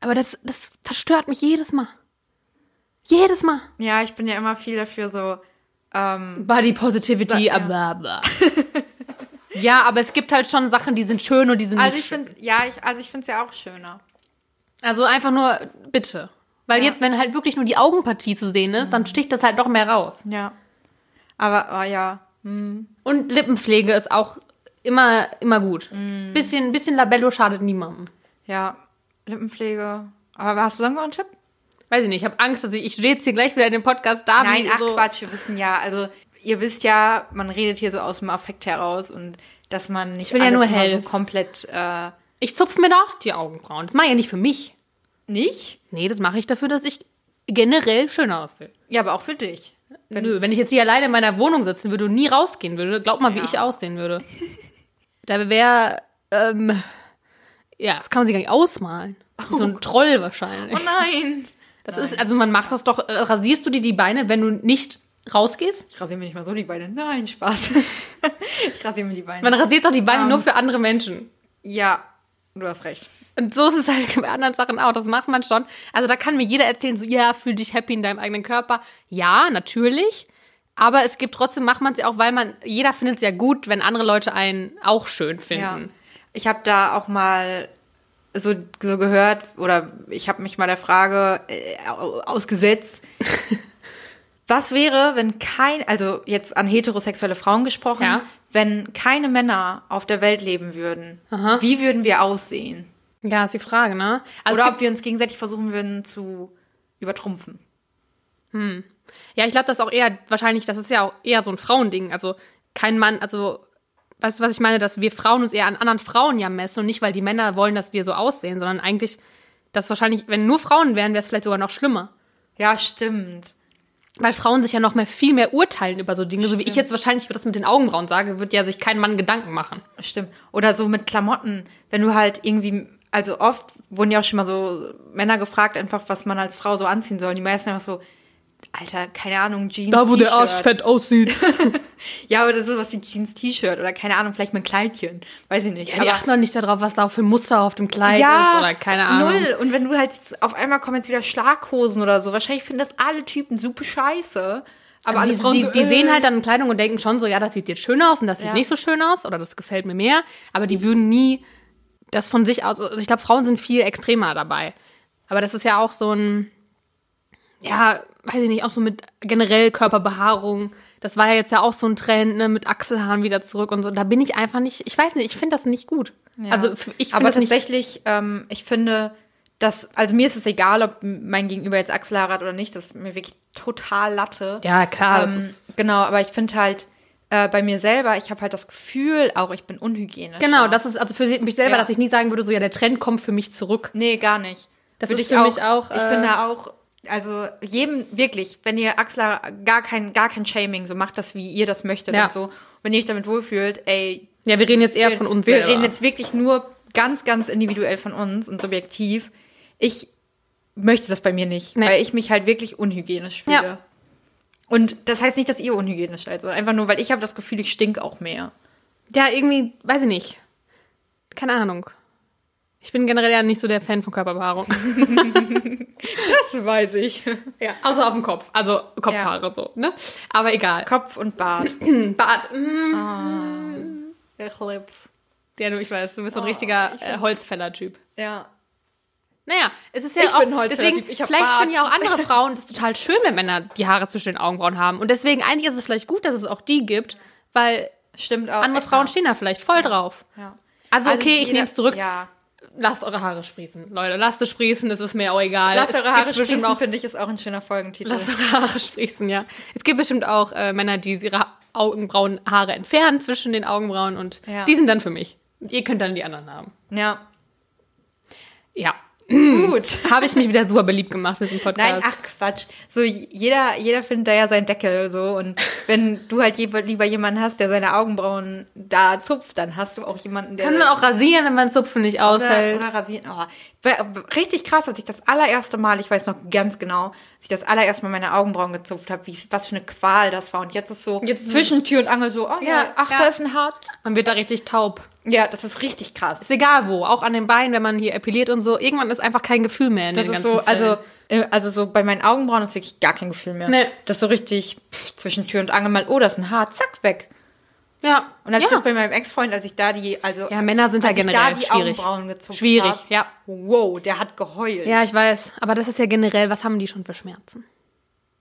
Aber das, das verstört mich jedes Mal. Jedes Mal. ja, ich bin ja immer viel dafür so. Ähm, Body Positivity, Ja. bla bla. ja, aber es gibt halt schon Sachen, die sind schön und die sind also nicht ich schön. ja, ich, also ich finde es ja auch schöner. Also einfach nur, bitte. Weil Ja. jetzt, wenn halt wirklich nur die Augenpartie zu sehen ist, dann sticht das halt noch mehr raus. Ja. Aber oh, ja. Und Lippenpflege ist auch immer, immer gut. Bisschen, bisschen Labello schadet niemandem. Ja, Lippenpflege. Aber hast du sonst noch einen Tipp? Weiß ich nicht, ich habe Angst, dass ich, ich stehe jetzt hier gleich wieder in dem Podcast da. Nein, wie ach so, Quatsch, wir wissen ja, also ihr wisst ja, man redet hier so aus dem Affekt heraus und dass man nicht will ja nur immer so komplett äh, Ich zupfe mir doch die Augenbrauen. Das mache ich ja nicht für mich. nicht. Nee, das mache ich dafür, dass ich generell schön aussehe. Ja, aber auch für dich. Nö, wenn ich jetzt hier alleine in meiner Wohnung sitzen würde und nie rausgehen würde, glaub mal, wie Ja. ich aussehen würde. Da wäre, ähm, ja, das kann man sich gar nicht ausmalen. Wie so ein Troll wahrscheinlich. Oh nein! Das ist, also man macht das doch, äh, rasierst du dir die Beine, wenn du nicht rausgehst? Ich rasiere mir nicht mal so die Beine. Nein, Spaß. ich rasiere mir die Beine. Man rasiert doch die Beine Ähm. nur für andere Menschen. ja, du hast recht. Und so ist es halt bei anderen Sachen auch. Das macht man schon. Also da kann mir jeder erzählen, so, ja, fühl dich happy in deinem eigenen Körper. Ja, natürlich. Aber es gibt trotzdem, macht man es ja auch, weil man, jeder findet es ja gut, wenn andere Leute einen auch schön Ja. finden. Ich habe da auch mal so, so gehört, oder ich habe mich mal der Frage äh, au- ausgesetzt. Was wäre, wenn kein, also jetzt an heterosexuelle Frauen gesprochen, Ja. wenn keine Männer auf der Welt leben würden? Aha. Wie würden wir aussehen? Ja, ist die Frage, ne? Also Oder ob wir uns gegenseitig versuchen würden zu übertrumpfen. ja, ich glaube, das ist auch eher, wahrscheinlich, das ist ja auch eher so ein Frauending. Also kein Mann, also, weißt du, was ich meine, dass wir Frauen uns eher an anderen Frauen ja messen und nicht, weil die Männer wollen, dass wir so aussehen, sondern eigentlich, dass wahrscheinlich, wenn nur Frauen wären, wäre es vielleicht sogar noch schlimmer. Ja, stimmt. Weil Frauen sich ja noch mehr viel mehr urteilen über so Dinge. So wie ich Stimmt. jetzt wahrscheinlich das mit den Augenbrauen sage, wird ja sich kein Mann Gedanken machen. Stimmt. Oder so mit Klamotten. Wenn du halt irgendwie, also oft wurden ja auch schon mal so Männer gefragt, einfach, was man als Frau so anziehen soll. Und die meisten einfach so, Alter, keine Ahnung, Jeans, T-Shirt. fett aussieht. Ja, oder sowas wie Jeans, T-Shirt oder keine Ahnung, vielleicht mal ein Kleidchen. Weiß ich nicht. Ja, die achten doch nicht darauf, was da für Muster auf dem Kleid ja, ist oder keine Ahnung. null. Und wenn du halt auf einmal kommen jetzt wieder Schlaghosen oder so, wahrscheinlich finden das alle Typen super scheiße. Aber alle Also die, Frauen die, so, die äh, sehen halt dann Kleidung und denken schon so, ja, das sieht jetzt schön aus und das sieht Ja. nicht so schön aus oder das gefällt mir mehr. Aber die würden nie das von sich aus. Also ich glaube, Frauen sind viel extremer dabei. Aber das ist ja auch so ein, ja, weiß ich nicht, auch so mit generell Körperbehaarung. Das war ja jetzt ja auch so ein Trend, ne, mit Achselhaaren wieder zurück und so. Da bin ich einfach nicht, ich weiß nicht, ich finde das nicht gut. Ja. Also ich Aber tatsächlich, ähm, ich finde, dass, also mir ist es egal, ob mein Gegenüber jetzt Achselhaare hat oder nicht, das ist mir wirklich total Latte. Ja, klar, Ähm, genau, aber ich finde halt, äh, bei mir selber, ich habe halt das Gefühl, auch ich bin unhygienisch. Genau, das ist also für mich selber, Ja. dass ich nie sagen würde, so ja, der Trend kommt für mich zurück. Nee, gar nicht. Das Würde ich für mich auch, Ich äh, finde auch, also jedem, wirklich, wenn ihr Achselhaare, gar kein, gar kein Shaming, so macht das, wie ihr das möchtet Ja. und so. Wenn ihr euch damit wohlfühlt, ey, Ja, wir reden jetzt eher von uns Wir selber. reden jetzt wirklich nur ganz, ganz individuell von uns und subjektiv. Ich möchte das bei mir nicht, Nee. weil ich mich halt wirklich unhygienisch fühle. Ja. Und das heißt nicht, dass ihr unhygienisch seid, sondern einfach nur, weil ich habe das Gefühl, ich stink auch mehr. Ja, irgendwie, weiß ich nicht. Keine Ahnung. Ich bin generell ja nicht so der Fan von Körperbehaarung. Das weiß ich. ja, außer auf dem Kopf. Also Kopfhaare so, ne? Aber egal. Kopf und Bart. Bart. mm. Ich lieb. Ja, du, ich weiß, du bist so ein Oh, richtiger ich äh, Holzfäller-Typ. Ja. Naja, es ist ja Ich auch, bin deswegen, ich vielleicht Bart. finden ja auch andere Frauen das total schön, wenn Männer die Haare zwischen den Augenbrauen haben. Und deswegen, eigentlich ist es vielleicht gut, dass es auch die gibt, weil Stimmt auch. andere ja. Frauen stehen da vielleicht voll drauf. Ja. Also, okay, ich nehme es zurück. Ja. Lasst eure Haare sprießen, Leute. Lasst es sprießen, das ist mir auch egal. Lasst eure Haare sprießen, auch finde ich, ist auch ein schöner Folgentitel. Lass eure Haare sprießen, ja. Es gibt bestimmt auch äh, Männer, die ihre Augenbrauenhaare entfernen zwischen den Augenbrauen und Ja. die sind dann für mich. Ihr könnt dann die anderen haben. Ja. Ja. Gut. Habe ich mich wieder super beliebt gemacht in diesem Podcast. Nein, ach Quatsch. So jeder, jeder findet da ja seinen Deckel so und wenn du halt lieber jemanden hast, der seine Augenbrauen da zupft, dann hast du auch jemanden, der Kann man auch rasieren, wenn man Zupfen nicht oder, aushält. oder rasieren. Oh, richtig krass, als ich das allererste Mal, ich weiß noch ganz genau, als ich das allererste Mal meine Augenbrauen gezupft habe, wie was für eine Qual das war und jetzt ist so Jetzt zwischen Tür und Angel so, oh ja, Ja, ach, ja. da ist ein Haar. Man wird da richtig taub. Ja, das ist richtig krass. Ist egal wo, auch an den Beinen, wenn man hier epiliert und so. Irgendwann ist einfach kein Gefühl mehr in Das den ist ganzen so, also, Zellen. äh, also so bei meinen Augenbrauen ist wirklich gar kein Gefühl mehr. Nee. Das ist so richtig pff, zwischen Tür und Angel mal, oh, das ist ein Haar, zack, weg. Ja. Und als ja. ich bei meinem Ex-Freund, als ich da die, also Ja, Männer sind da als ich generell da die schwierig. Augenbrauen gezupft Schwierig, hab, ja. Wow, der hat geheult. ja, ich weiß. Aber das ist ja generell, was haben die schon für Schmerzen?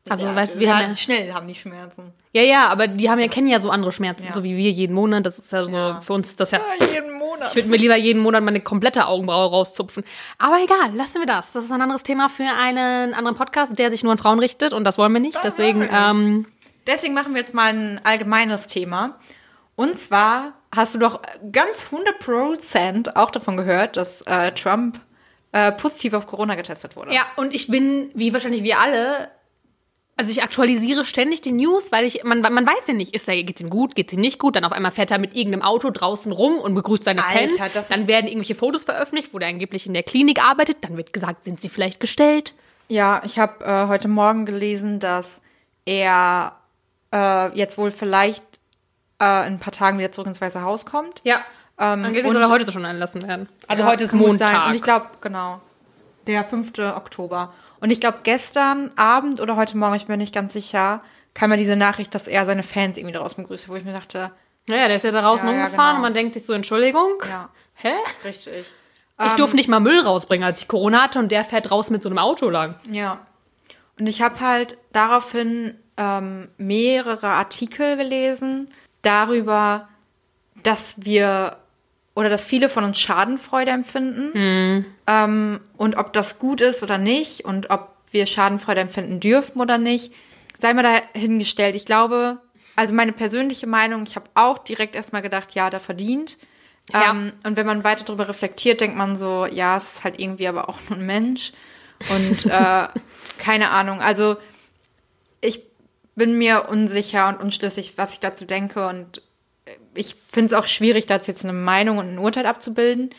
Also, ja, weißt du, wir ja, haben ja, schnell haben die Schmerzen. Ja, ja, aber die haben ja, kennen ja so andere Schmerzen, Ja. so wie wir jeden Monat. Das ist ja so, für uns ist das ja. Ja, jeden Monat. Ich würde mir lieber jeden Monat meine komplette Augenbraue rauszupfen. Aber egal, lassen wir das. Das ist ein anderes Thema für einen anderen Podcast, der sich nur an Frauen richtet und das wollen wir nicht. Das Deswegen, wir ähm, Deswegen machen wir jetzt mal ein allgemeines Thema. Und zwar hast du doch ganz 100% auch davon gehört, dass äh, Trump äh, positiv auf Corona getestet wurde. ja, und ich bin, wie wahrscheinlich wir alle, also ich aktualisiere ständig die News, weil ich, man, man weiß ja nicht, ist er, geht's ihm gut, geht's ihm nicht gut, dann auf einmal fährt er mit irgendeinem Auto draußen rum und begrüßt seine Alter, Fans, dann werden irgendwelche Fotos veröffentlicht, wo der angeblich in der Klinik arbeitet, dann wird gesagt, sind sie vielleicht gestellt. Ja, ich habe äh, heute Morgen gelesen, dass er äh, jetzt wohl vielleicht äh, in ein paar Tagen wieder zurück ins Weiße Haus kommt. Ja. Ähm, Angeblich soll er heute schon einlassen werden. Also Ja, heute ist Montag. Und ich glaube, genau, der 5. Oktober. Und ich glaube, gestern Abend oder heute Morgen, ich bin mir nicht ganz sicher, kam ja diese Nachricht, dass er seine Fans irgendwie draußen begrüßt, wo ich mir dachte, naja, der ist ja da draußen Ja, ja, rumgefahren genau. und man denkt sich so, Entschuldigung. ja, Hä? richtig. Ich durfte nicht mal Müll rausbringen, als ich Corona hatte und der fährt draußen mit so einem Auto lang. Ja. Und ich habe halt daraufhin ähm, mehrere Artikel gelesen darüber, dass wir oder dass viele von uns Schadenfreude empfinden ähm, und ob das gut ist oder nicht und ob wir Schadenfreude empfinden dürfen oder nicht, sei mal dahingestellt. Ich glaube, also meine persönliche Meinung, ich habe auch direkt erstmal gedacht, ja, da verdient. Ja. Ähm, und wenn man weiter darüber reflektiert, denkt man so, ja, es ist halt irgendwie aber auch nur ein Mensch. Und äh, keine Ahnung. Also ich bin mir unsicher und unschlüssig, was ich dazu denke. Und ich finde es auch schwierig, dazu jetzt eine Meinung und ein Urteil abzubilden.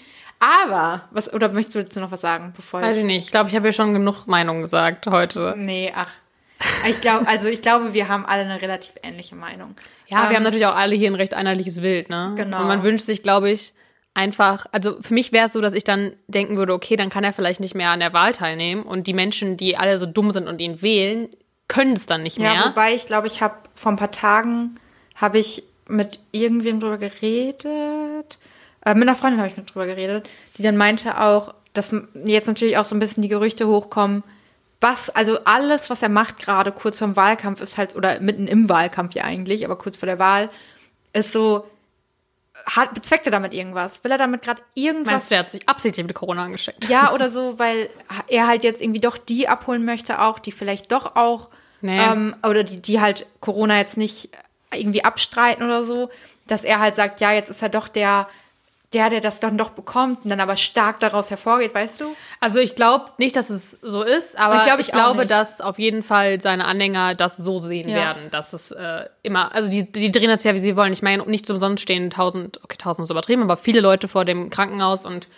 Aber, was, oder möchtest du dazu noch was sagen, bevor Weiß ich. ich nicht. Ich glaube, ich habe ja schon genug Meinung gesagt heute. Nee, ach. Ich glaube, also ich glaube, wir haben alle eine relativ ähnliche Meinung. Ja, wir Ähm, haben natürlich auch alle hier ein recht einheitliches Bild, ne? Genau. Und man wünscht sich, glaube ich, einfach, also für mich wäre es so, dass ich dann denken würde, okay, dann kann er vielleicht nicht mehr an der Wahl teilnehmen und die Menschen, die alle so dumm sind und ihn wählen, können es dann nicht Ja, mehr. wobei ich glaube, ich habe vor ein paar Tagen habe ich mit irgendwem drüber geredet. Äh, mit einer Freundin habe ich mit drüber geredet, die dann meinte auch, dass jetzt natürlich auch so ein bisschen die Gerüchte hochkommen, was, also alles, was er macht gerade kurz vorm Wahlkampf ist halt, oder mitten im Wahlkampf ja eigentlich, aber kurz vor der Wahl, ist so, hat, bezweckt er damit irgendwas? Will er damit gerade irgendwas Meinst du, er hat sich absichtlich mit Corona angesteckt? ja, oder so, weil er halt jetzt irgendwie doch die abholen möchte, auch, die vielleicht doch auch, Nee. ähm, oder die, die halt Corona jetzt nicht irgendwie abstreiten oder so, dass er halt sagt, ja, jetzt ist er doch der der, der das dann doch bekommt und dann aber stark daraus hervorgeht, weißt du? Also ich glaube nicht, dass es so ist, aber glaub ich, ich glaube, nicht. dass auf jeden Fall seine Anhänger das so sehen Ja. werden, dass es äh, immer, also die, die drehen das ja, wie sie wollen. Ich meine, nicht umsonst stehen tausend, okay, tausend ist übertrieben, aber viele Leute vor dem Krankenhaus und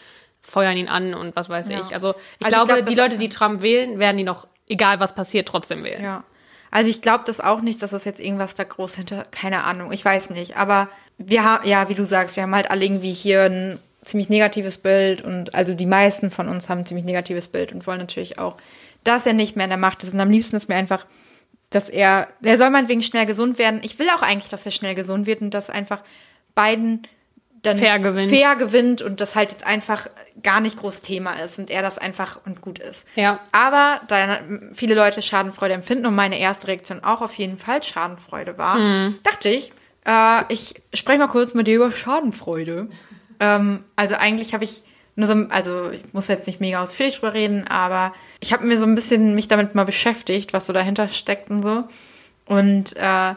feuern ihn an und was weiß Ja. ich. Also ich Also ich glaube, glaub, die Leute, die Trump wählen, werden die noch, egal was passiert, trotzdem wählen. Ja. Also ich glaube das auch nicht, dass das jetzt irgendwas da groß hinter, keine Ahnung, ich weiß nicht. Aber wir haben, ja, wie du sagst, wir haben halt alle irgendwie hier ein ziemlich negatives Bild und also die meisten von uns haben ein ziemlich negatives Bild und wollen natürlich auch, dass er nicht mehr in der Macht ist. Und am liebsten ist mir einfach, dass er, er soll meinetwegen schnell gesund werden. Ich will auch eigentlich, dass er schnell gesund wird und dass einfach Biden dann Fair gewinnt. fair gewinnt und das halt jetzt einfach gar nicht groß Thema ist und er das einfach und gut ist. Ja. Aber da viele Leute Schadenfreude empfinden und meine erste Reaktion auch auf jeden Fall Schadenfreude war, Mhm. dachte ich, äh, ich spreche mal kurz mit dir über Schadenfreude. Ähm, also eigentlich habe ich nur so, also ich muss jetzt nicht mega ausführlich drüber reden, aber ich habe mir so ein bisschen mich damit mal beschäftigt, was so dahinter steckt und so. Und äh,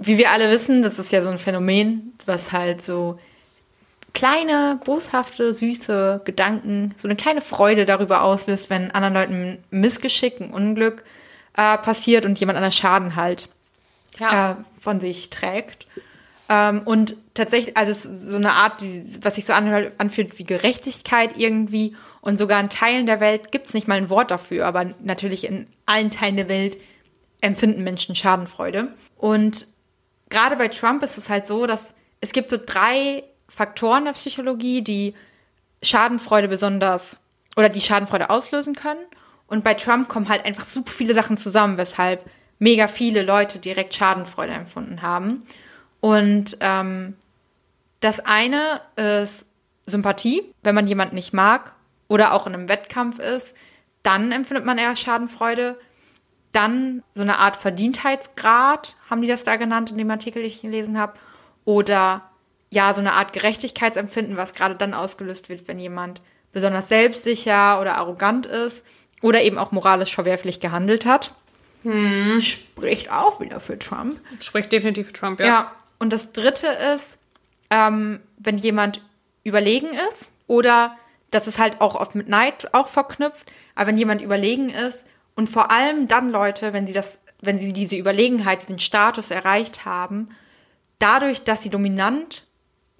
wie wir alle wissen, das ist ja so ein Phänomen, was halt so kleine, boshafte, süße Gedanken, so eine kleine Freude darüber auslöst, wenn anderen Leuten ein Missgeschick, ein Unglück äh, passiert und jemand anderen Schaden halt Ja. äh, von sich trägt. Ähm, und tatsächlich, also so eine Art, die, was sich so anhört, anfühlt wie Gerechtigkeit irgendwie. Und sogar in Teilen der Welt gibt es nicht mal ein Wort dafür, aber natürlich in allen Teilen der Welt empfinden Menschen Schadenfreude. Und gerade bei Trump ist es halt so, dass es gibt so drei Faktoren der Psychologie, die Schadenfreude besonders oder die Schadenfreude auslösen können. Und bei Trump kommen halt einfach super viele Sachen zusammen, weshalb mega viele Leute direkt Schadenfreude empfunden haben. Und ähm, das eine ist Sympathie, wenn man jemanden nicht mag oder auch in einem Wettkampf ist, dann empfindet man eher Schadenfreude. Dann so eine Art Verdientheitsgrad, haben die das da genannt in dem Artikel, den ich gelesen habe. Oder ja, so eine Art Gerechtigkeitsempfinden, was gerade dann ausgelöst wird, wenn jemand besonders selbstsicher oder arrogant ist oder eben auch moralisch verwerflich gehandelt hat. Spricht auch wieder für Trump. Spricht definitiv für Trump, ja. Ja, und das dritte ist, ähm, wenn jemand überlegen ist oder das ist halt auch oft mit Neid auch verknüpft, aber wenn jemand überlegen ist und vor allem dann Leute, wenn sie das, wenn sie diese Überlegenheit, diesen Status erreicht haben, dadurch, dass sie dominant,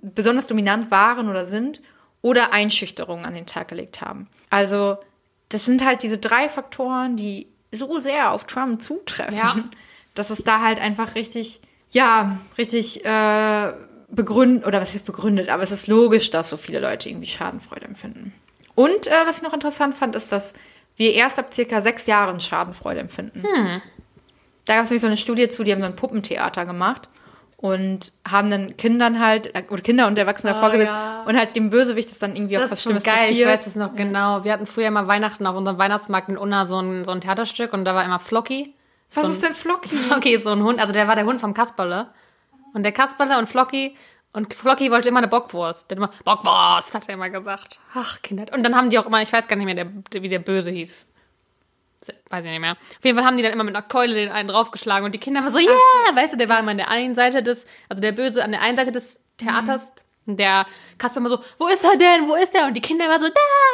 besonders dominant waren oder sind oder Einschüchterungen an den Tag gelegt haben. Also das sind halt diese drei Faktoren, die so sehr auf Trump zutreffen, Ja. dass es da halt einfach richtig, ja, richtig äh, begründet, oder was ist begründet, aber es ist logisch, dass so viele Leute irgendwie Schadenfreude empfinden. Und äh, was ich noch interessant fand, ist, dass wir erst ab circa sechs Jahren Schadenfreude empfinden. Da gab es nämlich so eine Studie zu, die haben so ein Puppentheater gemacht und haben dann Kindern halt, oder Kinder und Erwachsene davor gesetzt ja. und halt dem Bösewicht das dann irgendwie auch Das was ist so Schlimmes geil, ich passiert. weiß es noch genau. Wir hatten früher mal Weihnachten auf unserem Weihnachtsmarkt in Unna so ein, so ein Theaterstück und da war immer Flocky. Was so ist denn Flocky? Flocky, so ein Hund, also der war der Hund vom Kasperle. Und der Kasperle und Flocky, und Flocky wollte immer eine Bockwurst. Der hat immer, Bockwurst, hat er immer gesagt. Ach, Kinder. Und dann haben die auch immer, ich weiß gar nicht mehr, der, wie der Böse hieß. Weiß ich nicht mehr. Auf jeden Fall haben die dann immer mit einer Keule den einen draufgeschlagen und die Kinder immer so, ja, weißt du, der war immer an der einen Seite des, also der Böse an der einen Seite des Theaters. Und der Kasper immer so, wo ist er denn, wo ist er? Und die Kinder immer so, da,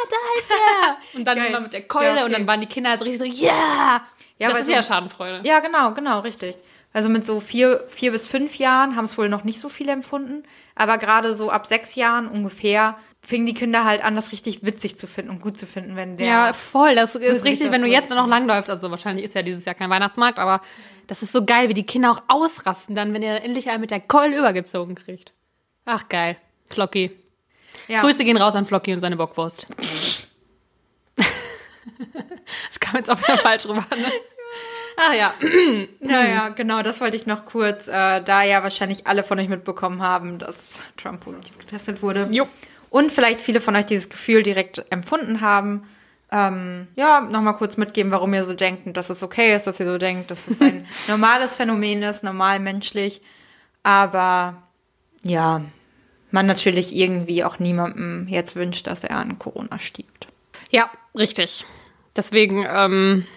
da ist er. Und dann Geil. immer mit der Keule Ja, okay. und dann waren die Kinder halt so richtig so, ja. Ja, das ist so- ja Schadenfreude. Ja, genau, genau, richtig. Also mit so vier, vier bis fünf Jahren haben es wohl noch nicht so viele empfunden, aber gerade so ab sechs Jahren ungefähr fingen die Kinder halt an, das richtig witzig zu finden und gut zu finden, wenn der. Ja, voll. Das ist richtig, wenn du jetzt noch langläufst. Also wahrscheinlich ist ja dieses Jahr kein Weihnachtsmarkt, aber das ist so geil, wie die Kinder auch ausrasten dann, wenn ihr endlich einen mit der Keule übergezogen kriegt. Ach, geil. Flocky. ja. Grüße gehen raus an Flocky und seine Bockwurst. das kam jetzt auch wieder falsch rüber. Ne? Ach ja. Naja, genau, das wollte ich noch kurz, äh, da ja wahrscheinlich alle von euch mitbekommen haben, dass Trump positiv getestet wurde. Jo. Und vielleicht viele von euch dieses Gefühl direkt empfunden haben. Ähm, ja, nochmal kurz mitgeben, warum ihr so denkt und dass es okay ist, dass ihr so denkt, dass es ein normales Phänomen ist, normal menschlich. Aber ja, man natürlich irgendwie auch niemandem jetzt wünscht, dass er an Corona stirbt. Ja, richtig. Deswegen, ähm,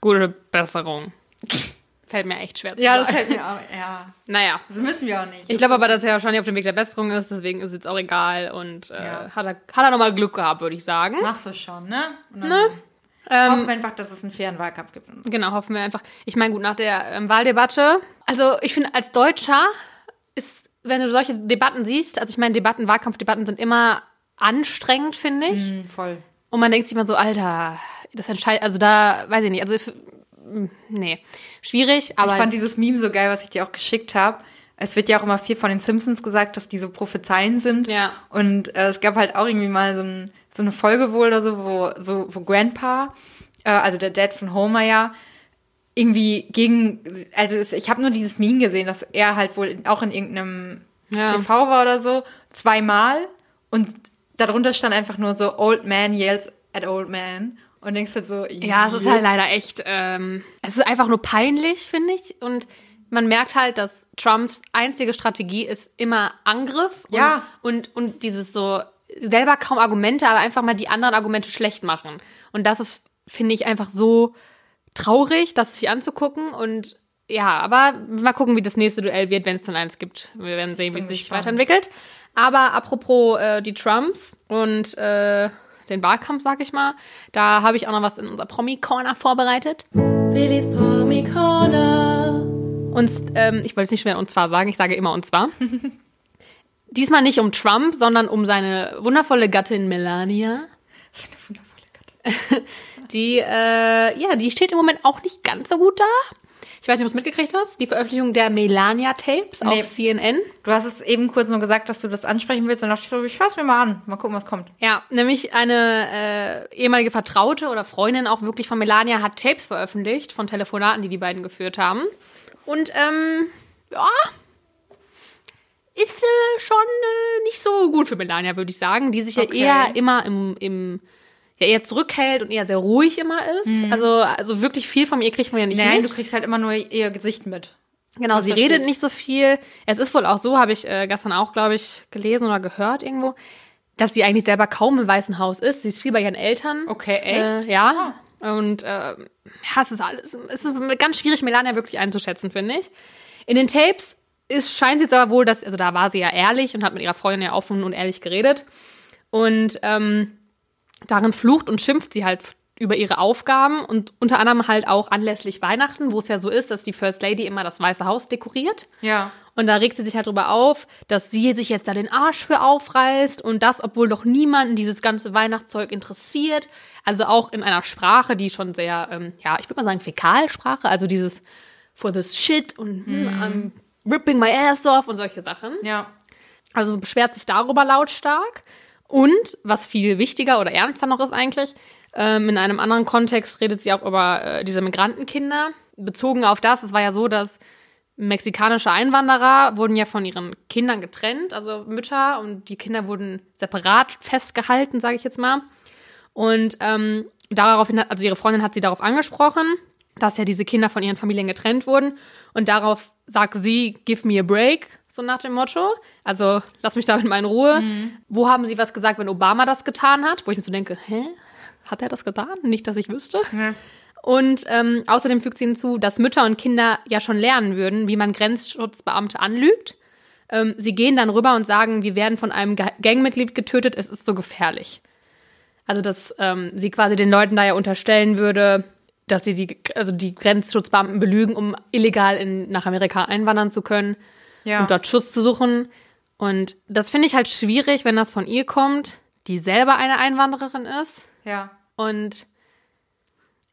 gute Besserung. Fällt mir echt schwer zu Ja, das sagen. fällt mir auch. Ja, Naja. das müssen wir auch nicht. Ich glaube aber, dass er wahrscheinlich auf dem Weg der Besserung ist, deswegen ist jetzt auch egal. Und äh, Ja. hat er, hat er nochmal Glück gehabt, würde ich sagen. Machst du schon, ne? Ne? Ähm, hoffen wir einfach, dass es einen fairen Wahlkampf gibt. Genau, hoffen wir einfach. Ich meine, gut, nach der ähm, Wahldebatte, also ich finde, als Deutscher ist, wenn du solche Debatten siehst, also ich meine, Debatten, Wahlkampfdebatten sind immer anstrengend, finde ich. Mhm, voll. Und man denkt sich immer so, Alter, das entscheidet, also da, weiß ich nicht, also, nee, schwierig, aber. ich fand dieses Meme so geil, was ich dir auch geschickt habe. Es wird ja auch immer viel von den Simpsons gesagt, dass die so Prophezeien sind. Ja. Und äh, es gab halt auch irgendwie mal so, ein, so eine Folge wohl oder so, wo, so, wo Grandpa, äh, also der Dad von Homer ja, irgendwie gegen, also es, ich habe nur dieses Meme gesehen, dass er halt wohl auch in irgendeinem Ja. TV war oder so, zweimal und darunter stand einfach nur so Old Man yells at Old Man und denkst halt so, Ja, es ist halt leider echt, ähm, es ist einfach nur peinlich, finde ich. Und man merkt halt, dass Trumps einzige Strategie ist immer Angriff und, Ja. und, und dieses so selber kaum Argumente, aber einfach mal die anderen Argumente schlecht machen. Und das ist, finde ich, einfach so traurig, das sich anzugucken. Und ja, aber mal gucken, wie das nächste Duell wird, wenn es dann eins gibt. Wir werden sehen, wie es sich gespannt. weiterentwickelt. Aber apropos äh, die Trumps und äh, den Wahlkampf, sag ich mal, da habe ich auch noch was in unser Promi-Corner vorbereitet. Willis Promi Corner. Und ähm, ich wollte es nicht schnell und zwar sagen, ich sage immer und zwar. Diesmal nicht um Trump, sondern um seine wundervolle Gattin Melania. Das ist eine wundervolle Gattin. Die, äh, ja, die steht im Moment auch nicht ganz so gut da. Ich weiß nicht, ob du es mitgekriegt hast. Die Veröffentlichung der Melania-Tapes Nee. auf CNN. Du hast es eben kurz nur gesagt, dass du das ansprechen willst und dachte ich so, ich schaue es mir mal an. Mal gucken, was kommt. Ja, nämlich eine äh, ehemalige Vertraute oder Freundin auch wirklich von Melania hat Tapes veröffentlicht von Telefonaten, die die beiden geführt haben. Und ähm, ja, ist äh, schon äh, nicht so gut für Melania, würde ich sagen, die sich Okay. ja eher immer im, im ja, eher zurückhält und eher sehr ruhig immer ist. Also, also wirklich viel von ihr kriegt man ja nicht Nein, mit. du kriegst halt immer nur ihr Gesicht mit. Genau, sie redet nicht so viel. Es ist wohl auch so, habe ich äh, gestern auch, glaube ich, gelesen oder gehört irgendwo, dass sie eigentlich selber kaum im Weißen Haus ist. Sie ist viel bei ihren Eltern. Okay, echt? Ah. Äh, ja. Und äh, ja, es ist alles, es ist ganz schwierig, Melania wirklich einzuschätzen, finde ich. In den Tapes ist, scheint sie jetzt aber wohl, dass, also da war sie ja ehrlich und hat mit ihrer Freundin ja offen und ehrlich geredet. Und ähm, darin flucht und schimpft sie halt über ihre Aufgaben und unter anderem halt auch anlässlich Weihnachten, wo es ja so ist, dass die First Lady immer das Weiße Haus dekoriert. Ja. Und da regt sie sich halt drüber auf, dass sie sich jetzt da den Arsch für aufreißt und das, obwohl doch niemanden dieses ganze Weihnachtszeug interessiert. Also auch in einer Sprache, die schon sehr, ähm, ja, ich würde mal sagen, Fäkalsprache, also dieses for this shit und hm, I'm ripping my ass off und solche Sachen. Ja. Also beschwert sich darüber lautstark. Und, was viel wichtiger oder ernster noch ist eigentlich, ähm, in einem anderen Kontext redet sie auch über äh, diese Migrantenkinder. Bezogen auf das, es war ja so, dass mexikanische Einwanderer wurden ja von ihren Kindern getrennt, also Mütter, und die Kinder wurden separat festgehalten, sage ich jetzt mal. Und ähm, daraufhin hat, also ihre Freundin hat sie darauf angesprochen, dass ja diese Kinder von ihren Familien getrennt wurden. Und darauf sagt sie, give me a break, so nach dem Motto. Also lass mich damit mal in Ruhe. Wo haben sie was gesagt, wenn Obama das getan hat? Wo ich mir so denke, hä? Hat er das getan? Nicht, dass ich wüsste. Ja. Und ähm, außerdem fügt sie hinzu, dass Mütter und Kinder ja schon lernen würden, wie man Grenzschutzbeamte anlügt. Ähm, sie gehen dann rüber und sagen, wir werden von einem Ga- Gangmitglied getötet, es ist so gefährlich. Also, dass ähm, sie quasi den Leuten da ja unterstellen würde, dass sie die, also die Grenzschutzbeamten belügen, um illegal in, nach Amerika einwandern zu können Ja. und dort Schutz zu suchen. Und das finde ich halt schwierig, wenn das von ihr kommt, die selber eine Einwandererin ist. ja. Und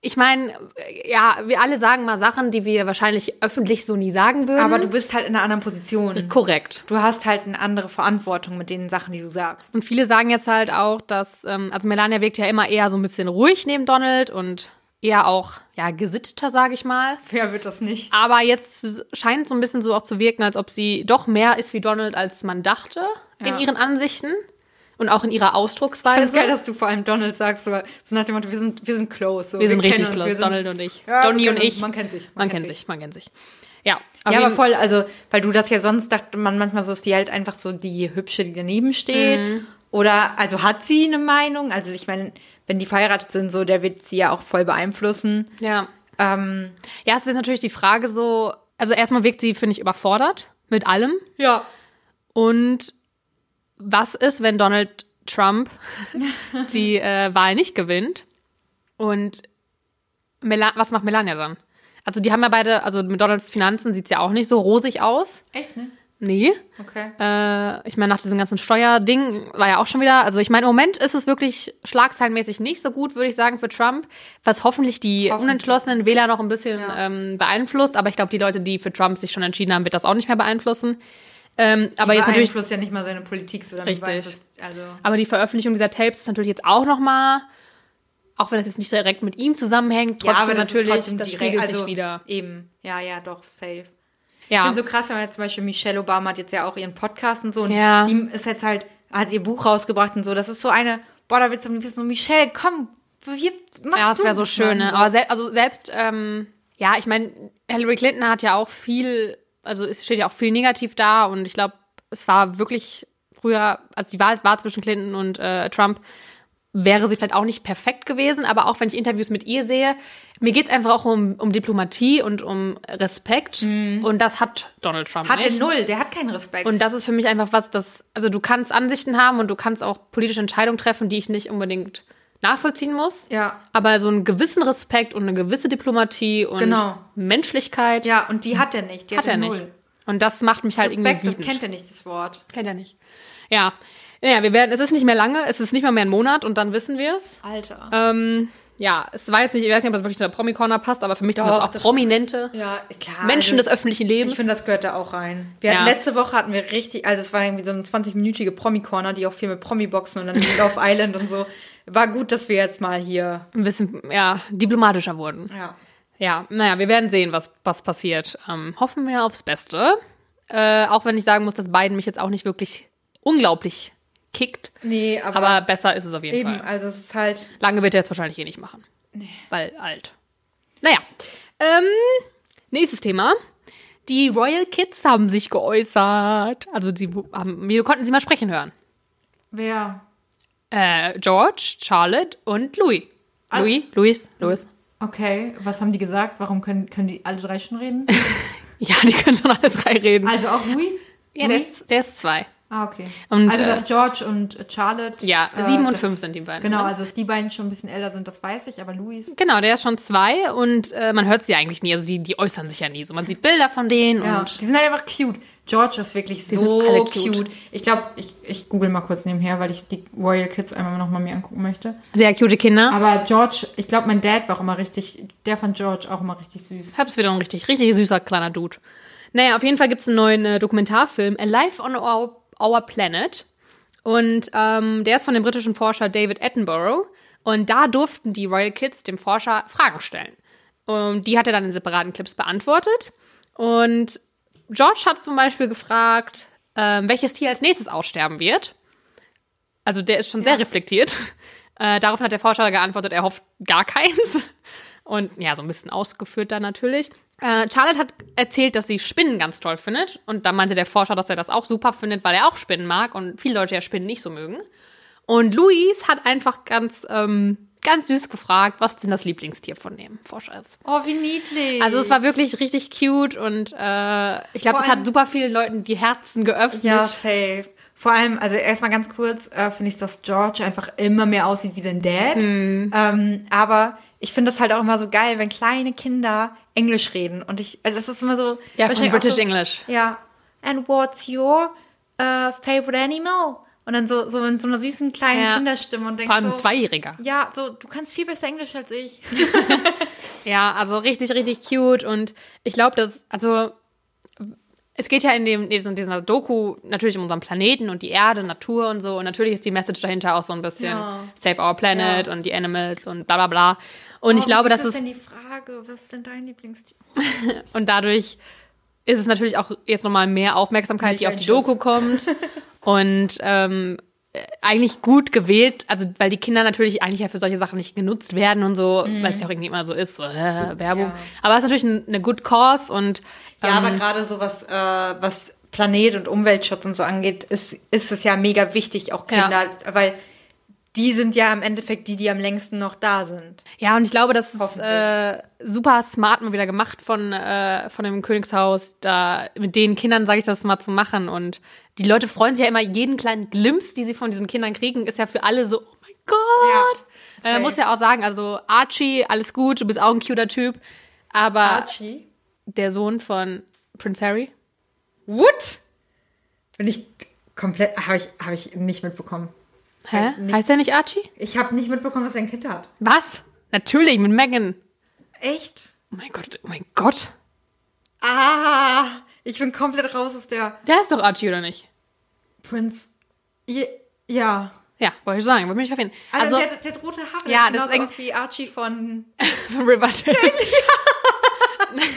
ich meine, ja, wir alle sagen mal Sachen, die wir wahrscheinlich öffentlich so nie sagen würden. Aber du bist halt in einer anderen Position. korrekt. Du hast halt eine andere Verantwortung mit den Sachen, die du sagst. Und viele sagen jetzt halt auch, dass, ähm, also Melania wirkt ja immer eher so ein bisschen ruhig neben Donald und eher auch, ja, gesitteter, sage ich mal. Wer wird das nicht? Aber jetzt scheint es so ein bisschen so auch zu wirken, als ob sie doch mehr ist wie Donald, als man dachte in Ja. ihren Ansichten und auch in ihrer Ich finde Ausdrucksweise. es geil, dass du vor allem Donald sagst, so, so nach dem Motto, wir sind, wir sind close. So. wir sind richtig uns, close, wir sind- Donald und ich. Ja, wir Donny und kennen uns, ich. man kennt sich, Man, kennt sich, man kennt sich. Ja, auf Ja, aber voll, also, weil du das ja sonst dachte man manchmal so, ist die halt einfach so die Hübsche, die daneben steht. Mhm. Oder, also hat sie eine Meinung? Also ich meine, wenn die verheiratet sind, so, der wird sie ja auch voll beeinflussen. Ja. Ähm, Ja, es ist natürlich die Frage so, also erstmal wirkt sie, finde ich, überfordert mit allem. ja. Und was ist, wenn Donald Trump die äh, Wahl nicht gewinnt? Und Mela was macht Melania dann? Also die haben ja beide, also mit Donalds Finanzen sieht es ja auch nicht so rosig aus. Echt, ne? Nee. Okay. Äh, ich meine, nach diesem ganzen Steuerding war ja auch schon wieder, also ich meine, im Moment ist es wirklich schlagzeilenmäßig nicht so gut, würde ich sagen, für Trump, was hoffentlich die Hoffentlich. unentschlossenen Wähler noch ein bisschen Ja. ähm, beeinflusst. Aber ich glaube, die Leute, die für Trump sich schon entschieden haben, wird das auch nicht mehr beeinflussen. Ähm, aber jetzt natürlich, beeinflusst ja nicht mal seine Politik so Richtig. Also, aber die Veröffentlichung dieser Tapes ist natürlich jetzt auch noch mal, auch wenn das jetzt nicht direkt mit ihm zusammenhängt, trotzdem ja, aber das natürlich, ist trotzdem das direkt, spiegelt also sich wieder. Eben, ja, ja, doch, safe. Ich Ja, finde so krass, wenn man jetzt zum Beispiel Michelle Obama hat jetzt ja auch ihren Podcast und so und Ja. die ist jetzt halt, hat ihr Buch rausgebracht und so. Das ist so eine, boah, da willst du wissen, so, Michelle, komm, wir, mach Ja, das wäre so schön, ne? so. Aber sel also selbst, ähm, ja, ich meine, Hillary Clinton hat ja auch viel, also es steht ja auch viel negativ da und ich glaube, es war wirklich früher, als die Wahl war zwischen Clinton und äh, Trump, wäre sie vielleicht auch nicht perfekt gewesen, aber auch wenn ich Interviews mit ihr sehe, mir geht es einfach auch um, um Diplomatie und um Respekt und das hat Donald Trump Mhm. hat nicht. er null, der hat keinen Respekt. Und das ist für mich einfach was, das, also du kannst Ansichten haben und du kannst auch politische Entscheidungen treffen, die ich nicht unbedingt nachvollziehen muss. Ja. Aber so einen gewissen Respekt und eine gewisse Diplomatie und Genau. Menschlichkeit ja, und die hat er nicht, die hat er null. nicht. Und das macht mich halt Respekt, irgendwie das wütend. kennt er nicht, das Wort. Kennt er nicht. Ja. Ja, wir werden, es ist nicht mehr lange, es ist nicht mal mehr ein Monat und dann wissen wir es. Alter. Ähm, ja, es war jetzt nicht, ich weiß nicht, ob das wirklich zu der Promi-Corner passt, aber für mich sind das Doch, auch das- prominente ja, klar. Menschen also, des öffentlichen Lebens. Ich finde, das gehört da auch rein. Wir hatten Ja. letzte Woche hatten wir richtig, also es war irgendwie so eine 20-minütige Promi-Corner, die auch viel mit Promi-Boxen und dann Love Island und so. War gut, dass wir jetzt mal hier, ein bisschen, ja, diplomatischer wurden. ja. Ja, naja, wir werden sehen, was, was passiert. Ähm, hoffen wir aufs Beste. Äh, auch wenn ich sagen muss, dass Biden mich jetzt auch nicht wirklich unglaublich kickt. Nee, aber, Aber besser ist es auf jeden eben, Fall. also es ist halt, Lange wird er jetzt wahrscheinlich eh nicht machen. Weil alt. Naja. Ähm, nächstes Thema. Die Royal Kids haben sich geäußert. Also sie haben, wir konnten sie mal sprechen hören. wer? Äh, George, Charlotte und Louis. Ah. Louis, Louis, Louis. Okay, was haben die gesagt? Warum können, können die alle drei schon reden? Ja, die können schon alle drei reden. Also auch Luis? ja, der Luis? ist, der ist zwei. Ah, okay. Und, also, äh, dass George und äh, Charlotte. Ja, äh, sieben und das fünf sind die beiden. Genau, ne? also dass die beiden schon ein bisschen älter sind, das weiß ich, aber Luis. Genau, der ist schon zwei und äh, man hört sie eigentlich nie. Also die, die äußern sich ja nie. So, man sieht Bilder von denen Ja, und die sind halt einfach cute. George ist wirklich sind so cute. cute. Ich glaube, ich, ich google mal kurz nebenher, weil ich die Royal Kids einmal noch mal mir angucken möchte. sehr cute Kinder. Aber George, ich glaube, mein Dad war auch immer richtig, der von George auch immer richtig süß. Hab's wieder ein richtig, richtig süßer kleiner Dude. Naja, auf jeden Fall gibt's einen neuen äh, Dokumentarfilm, Alive on Our, Our Planet. Und ähm, der ist von dem britischen Forscher David Attenborough. Und da durften die Royal Kids dem Forscher Fragen stellen. Und die hat er dann in separaten Clips beantwortet. Und George hat zum Beispiel gefragt, ähm, welches Tier als nächstes aussterben wird. Also der ist schon sehr reflektiert. Äh, daraufhin hat der Forscher geantwortet, er hofft gar keins. Und ja, so ein bisschen ausgeführt dann natürlich. Äh, Charlotte hat erzählt, dass sie Spinnen ganz toll findet. Und da meinte der Forscher, dass er das auch super findet, weil er auch Spinnen mag und viele Leute ja Spinnen nicht so mögen. Und Luis hat einfach ganz, ähm, ganz süß gefragt, was denn das Lieblingstier von dem Forscher ist. Oh, wie niedlich. Also es war wirklich richtig cute und äh, ich glaube, das hat super vielen Leuten die Herzen geöffnet. Ja, safe. Vor allem, also erstmal ganz kurz, äh, finde ich, dass George einfach immer mehr aussieht wie sein Dad. Hm. Ähm, aber ich finde das halt auch immer so geil, wenn kleine Kinder Englisch reden. Und ich, also das ist immer so. Ja, von British so, English. Ja. And what's your uh, favorite animal? Und dann so, so in so einer süßen kleinen Ja. Kinderstimme und denkst Vor allem ein so, Zweijähriger. ja, so, du kannst viel besser Englisch als ich. Ja, also richtig, richtig cute. Und ich glaube, dass, also, es geht ja in dem, diesen, dieser Doku natürlich um unseren Planeten und die Erde, Natur und so. Und natürlich ist die Message dahinter auch so ein bisschen Ja. Save Our Planet Ja. und die Animals und bla bla bla. Und ich Oh, glaube, was das ist ist, denn die Frage? Was ist denn dein Lieblingstier? und dadurch ist es natürlich auch jetzt nochmal mehr Aufmerksamkeit, Nicht die auf die Schuss. Doku kommt. und ähm, äh, eigentlich gut gewählt, also weil die Kinder natürlich eigentlich ja für solche Sachen nicht genutzt werden und so, weil es ja auch irgendwie immer so ist, so, äh, Werbung. Mhm. Ja. Aber es ist natürlich ein- eine good cause und Ja, ähm, aber gerade so was, äh, was Planet- und Umweltschutz und so angeht, ist, ist es ja mega wichtig, auch Ja. Kinder, weil die sind ja im Endeffekt die, die am längsten noch da sind. Ja, und ich glaube, das ist äh, super smart mal wieder gemacht von, äh, von dem Königshaus, da mit den Kindern, sage ich das mal, zu machen. Und die Leute freuen sich ja immer, jeden kleinen Glimpse, die sie von diesen Kindern kriegen, ist ja für alle so, oh mein Gott. Ja, äh, muss ja auch sagen, also Archie, alles gut, du bist auch ein cuter Typ. Aber Archie? der Sohn von Prince Harry, What? Bin ich komplett, habe ich, hab ich nicht mitbekommen. Hä? Heißt nicht- Heißt der nicht Archie? Ich habe nicht mitbekommen, dass er ein Kind hat. Was? Natürlich, mit Megan. Echt? Oh mein Gott, oh mein Gott. Ah, ich bin komplett raus aus der Der ist doch Archie, oder nicht? Prince. Ja. ja. Wollte ich sagen, wollte mich verfinden. Also, Also, der, der hat rote Haare, Ja, der sieht aus wie Archie von. von Riverdale.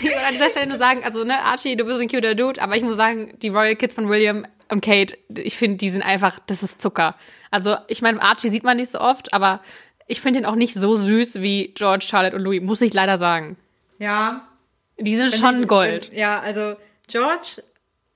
ich will an dieser Stelle nur sagen, also ne, Archie, du bist ein cuter Dude, aber ich muss sagen, die Royal Kids von William und Kate, ich finde, die sind einfach, das ist Zucker. Also ich meine, Archie sieht man nicht so oft, aber ich finde ihn auch nicht so süß wie George, Charlotte und Louis, muss ich leider sagen. Ja. Die sind schon ich- Gold. wenn- Ja, also George.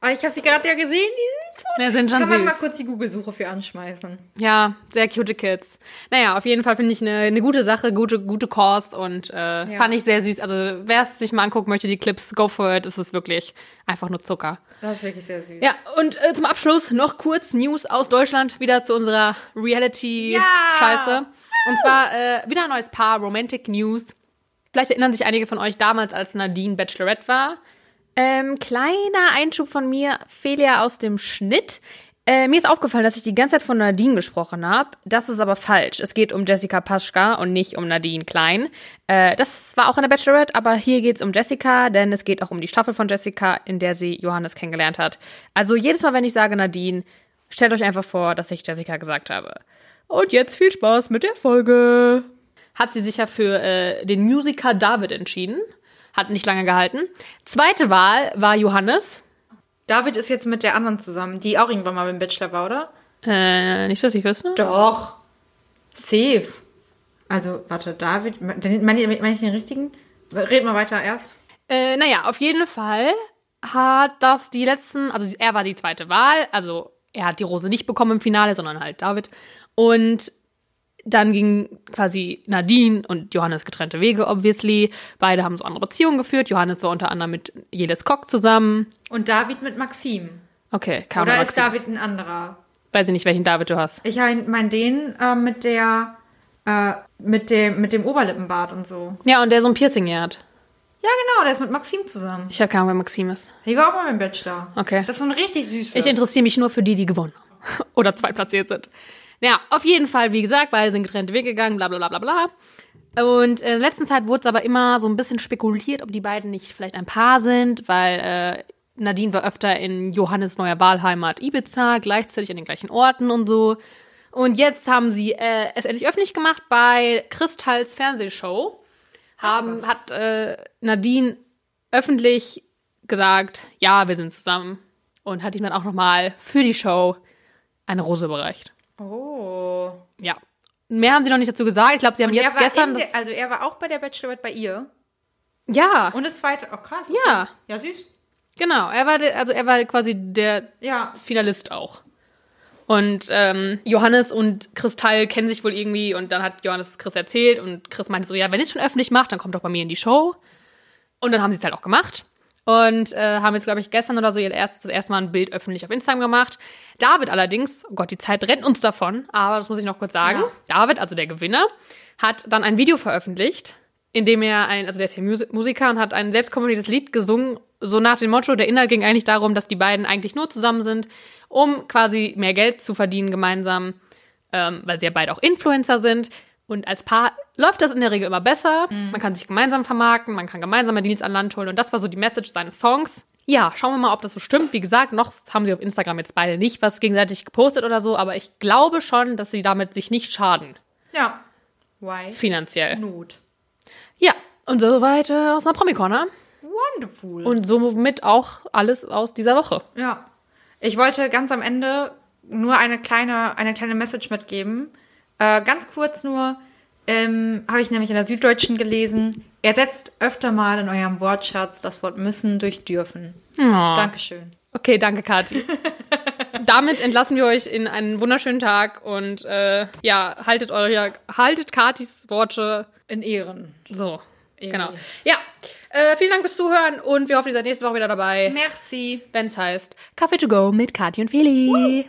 Ah, ich habe sie gerade ja gesehen. Die Ja, sind schon Kann man süß. mal kurz die Google-Suche für anschmeißen. Ja, sehr cute Kids. Naja, auf jeden Fall finde ich eine, eine gute Sache, gute, gute Cause und äh, fand ich sehr süß. Also wer es sich mal angucken möchte, die Clips, go for it. Es ist wirklich einfach nur Zucker. Das ist wirklich sehr süß. Ja, und äh, zum Abschluss noch kurz News aus Deutschland, wieder zu unserer Reality-Scheiße. Und zwar äh, wieder ein neues Paar, Romantic News. Vielleicht erinnern sich einige von euch damals, als Nadine Bachelorette war. Ähm, kleiner Einschub von mir, Fehler aus dem Schnitt. Äh, mir ist aufgefallen, dass ich die ganze Zeit von Nadine gesprochen habe. Das ist aber falsch. Es geht um Jessica Paschka und nicht um Nadine Klein. Äh, das war auch in der Bachelorette, aber hier geht es um Jessica, denn es geht auch um die Staffel von Jessica, in der sie Johannes kennengelernt hat. Also jedes Mal, wenn ich sage Nadine, stellt euch einfach vor, dass ich Jessica gesagt habe. Und jetzt viel Spaß mit der Folge. Hat sie sich ja für äh, den Musiker David entschieden. Hat nicht lange gehalten. Zweite Wahl war Johannes. David ist jetzt mit der anderen zusammen, die auch irgendwann mal beim Bachelor war, oder? Äh, nicht, dass ich wüsste. Doch. Safe. Also, warte, David. Meine mein ich den richtigen? Red mal weiter erst. Äh, naja, auf jeden Fall hat das die letzten, also er war die zweite Wahl, also er hat die Rose nicht bekommen im Finale, sondern halt David. Und dann ging quasi Nadine und Johannes getrennte Wege, obviously. Beide haben so andere Beziehungen geführt. Johannes war unter anderem mit Jelis Kock zusammen. Und David mit Maxim. Okay, kam Oder ist David ein anderer? Weiß ich nicht, welchen David du hast. Ich meine den äh, mit der. Äh, mit, dem, mit dem Oberlippenbart und so. Ja, und der so ein Piercing hier hat. Ja, genau, der ist mit Maxim zusammen. Ich habe keine Ahnung, wer Maxim ist. Die war auch mal beim Bachelor. Okay. Das ist so ein richtig süßer. Ich interessiere mich nur für die, die gewonnen haben. Oder zweitplatziert sind. Ja, auf jeden Fall, wie gesagt, beide sind getrennte Wege gegangen, bla bla bla bla bla. Und in der letzten Zeit wurde es aber immer so ein bisschen spekuliert, ob die beiden nicht vielleicht ein Paar sind, weil äh, Nadine war öfter in Johannes neuer Wahlheimat Ibiza, gleichzeitig an den gleichen Orten und so. Und jetzt haben sie äh, es endlich öffentlich gemacht bei Kristalls Fernsehshow. Haben, hat äh, Nadine öffentlich gesagt, ja, wir sind zusammen. Und hat ihm dann auch nochmal für die Show eine Rose überreicht. Oh. Ja. Mehr haben sie noch nicht dazu gesagt. Ich glaube, sie haben Und jetzt er gestern. der, also er war auch bei der Bachelorette bei ihr. ja, Und das zweite. Oh krass. okay. Ja. Ja, süß. genau. Er war, also er war quasi der Ja. Finalist auch. Und ähm, Johannes und Kristall kennen sich wohl irgendwie und dann hat Johannes Chris erzählt und Chris meinte so, ja, wenn ihr es schon öffentlich macht, dann kommt doch bei mir in die Show. Und dann haben sie es halt auch gemacht. Und äh, haben jetzt, glaube ich, gestern oder so ihr erstes, das erste Mal ein Bild öffentlich auf Instagram gemacht. David allerdings, oh Gott, die Zeit rennt uns davon, aber das muss ich noch kurz sagen. David, also der Gewinner, hat dann ein Video veröffentlicht, in dem er ein, also der ist ja Musi- Musiker und hat ein selbstkomponiertes Lied gesungen, so nach dem Motto, der Inhalt ging eigentlich darum, dass die beiden eigentlich nur zusammen sind, um quasi mehr Geld zu verdienen gemeinsam, ähm, weil sie ja beide auch Influencer sind. Und als Paar läuft das in der Regel immer besser. Man kann sich gemeinsam vermarkten, man kann gemeinsame Deals an Land holen. Und das war so die Message seines Songs. Ja, schauen wir mal, ob das so stimmt. Wie gesagt, noch haben sie auf Instagram jetzt beide nicht was gegenseitig gepostet oder so, aber ich glaube schon, dass sie damit sich nicht schaden, Ja. Why? finanziell. Not. Ja, und soweit äh, aus einer Promi-Corner. Wonderful. Und somit auch alles aus dieser Woche. Ja. Ich wollte ganz am Ende nur eine kleine, eine kleine Message mitgeben. Äh, ganz kurz nur, ähm, habe ich nämlich in der Süddeutschen gelesen, ersetzt öfter mal in eurem Wortschatz das Wort müssen durch dürfen. Oh. Dankeschön. Okay, danke, Kathi. damit entlassen wir euch in einen wunderschönen Tag und äh, ja, haltet eure, haltet Katis Worte In Ehren. so. Irgendwie. Genau. Ja, äh, vielen Dank fürs Zuhören und wir hoffen, ihr seid nächste Woche wieder dabei, Merci. wenn es heißt Kaffee to go mit Kathi und Feli.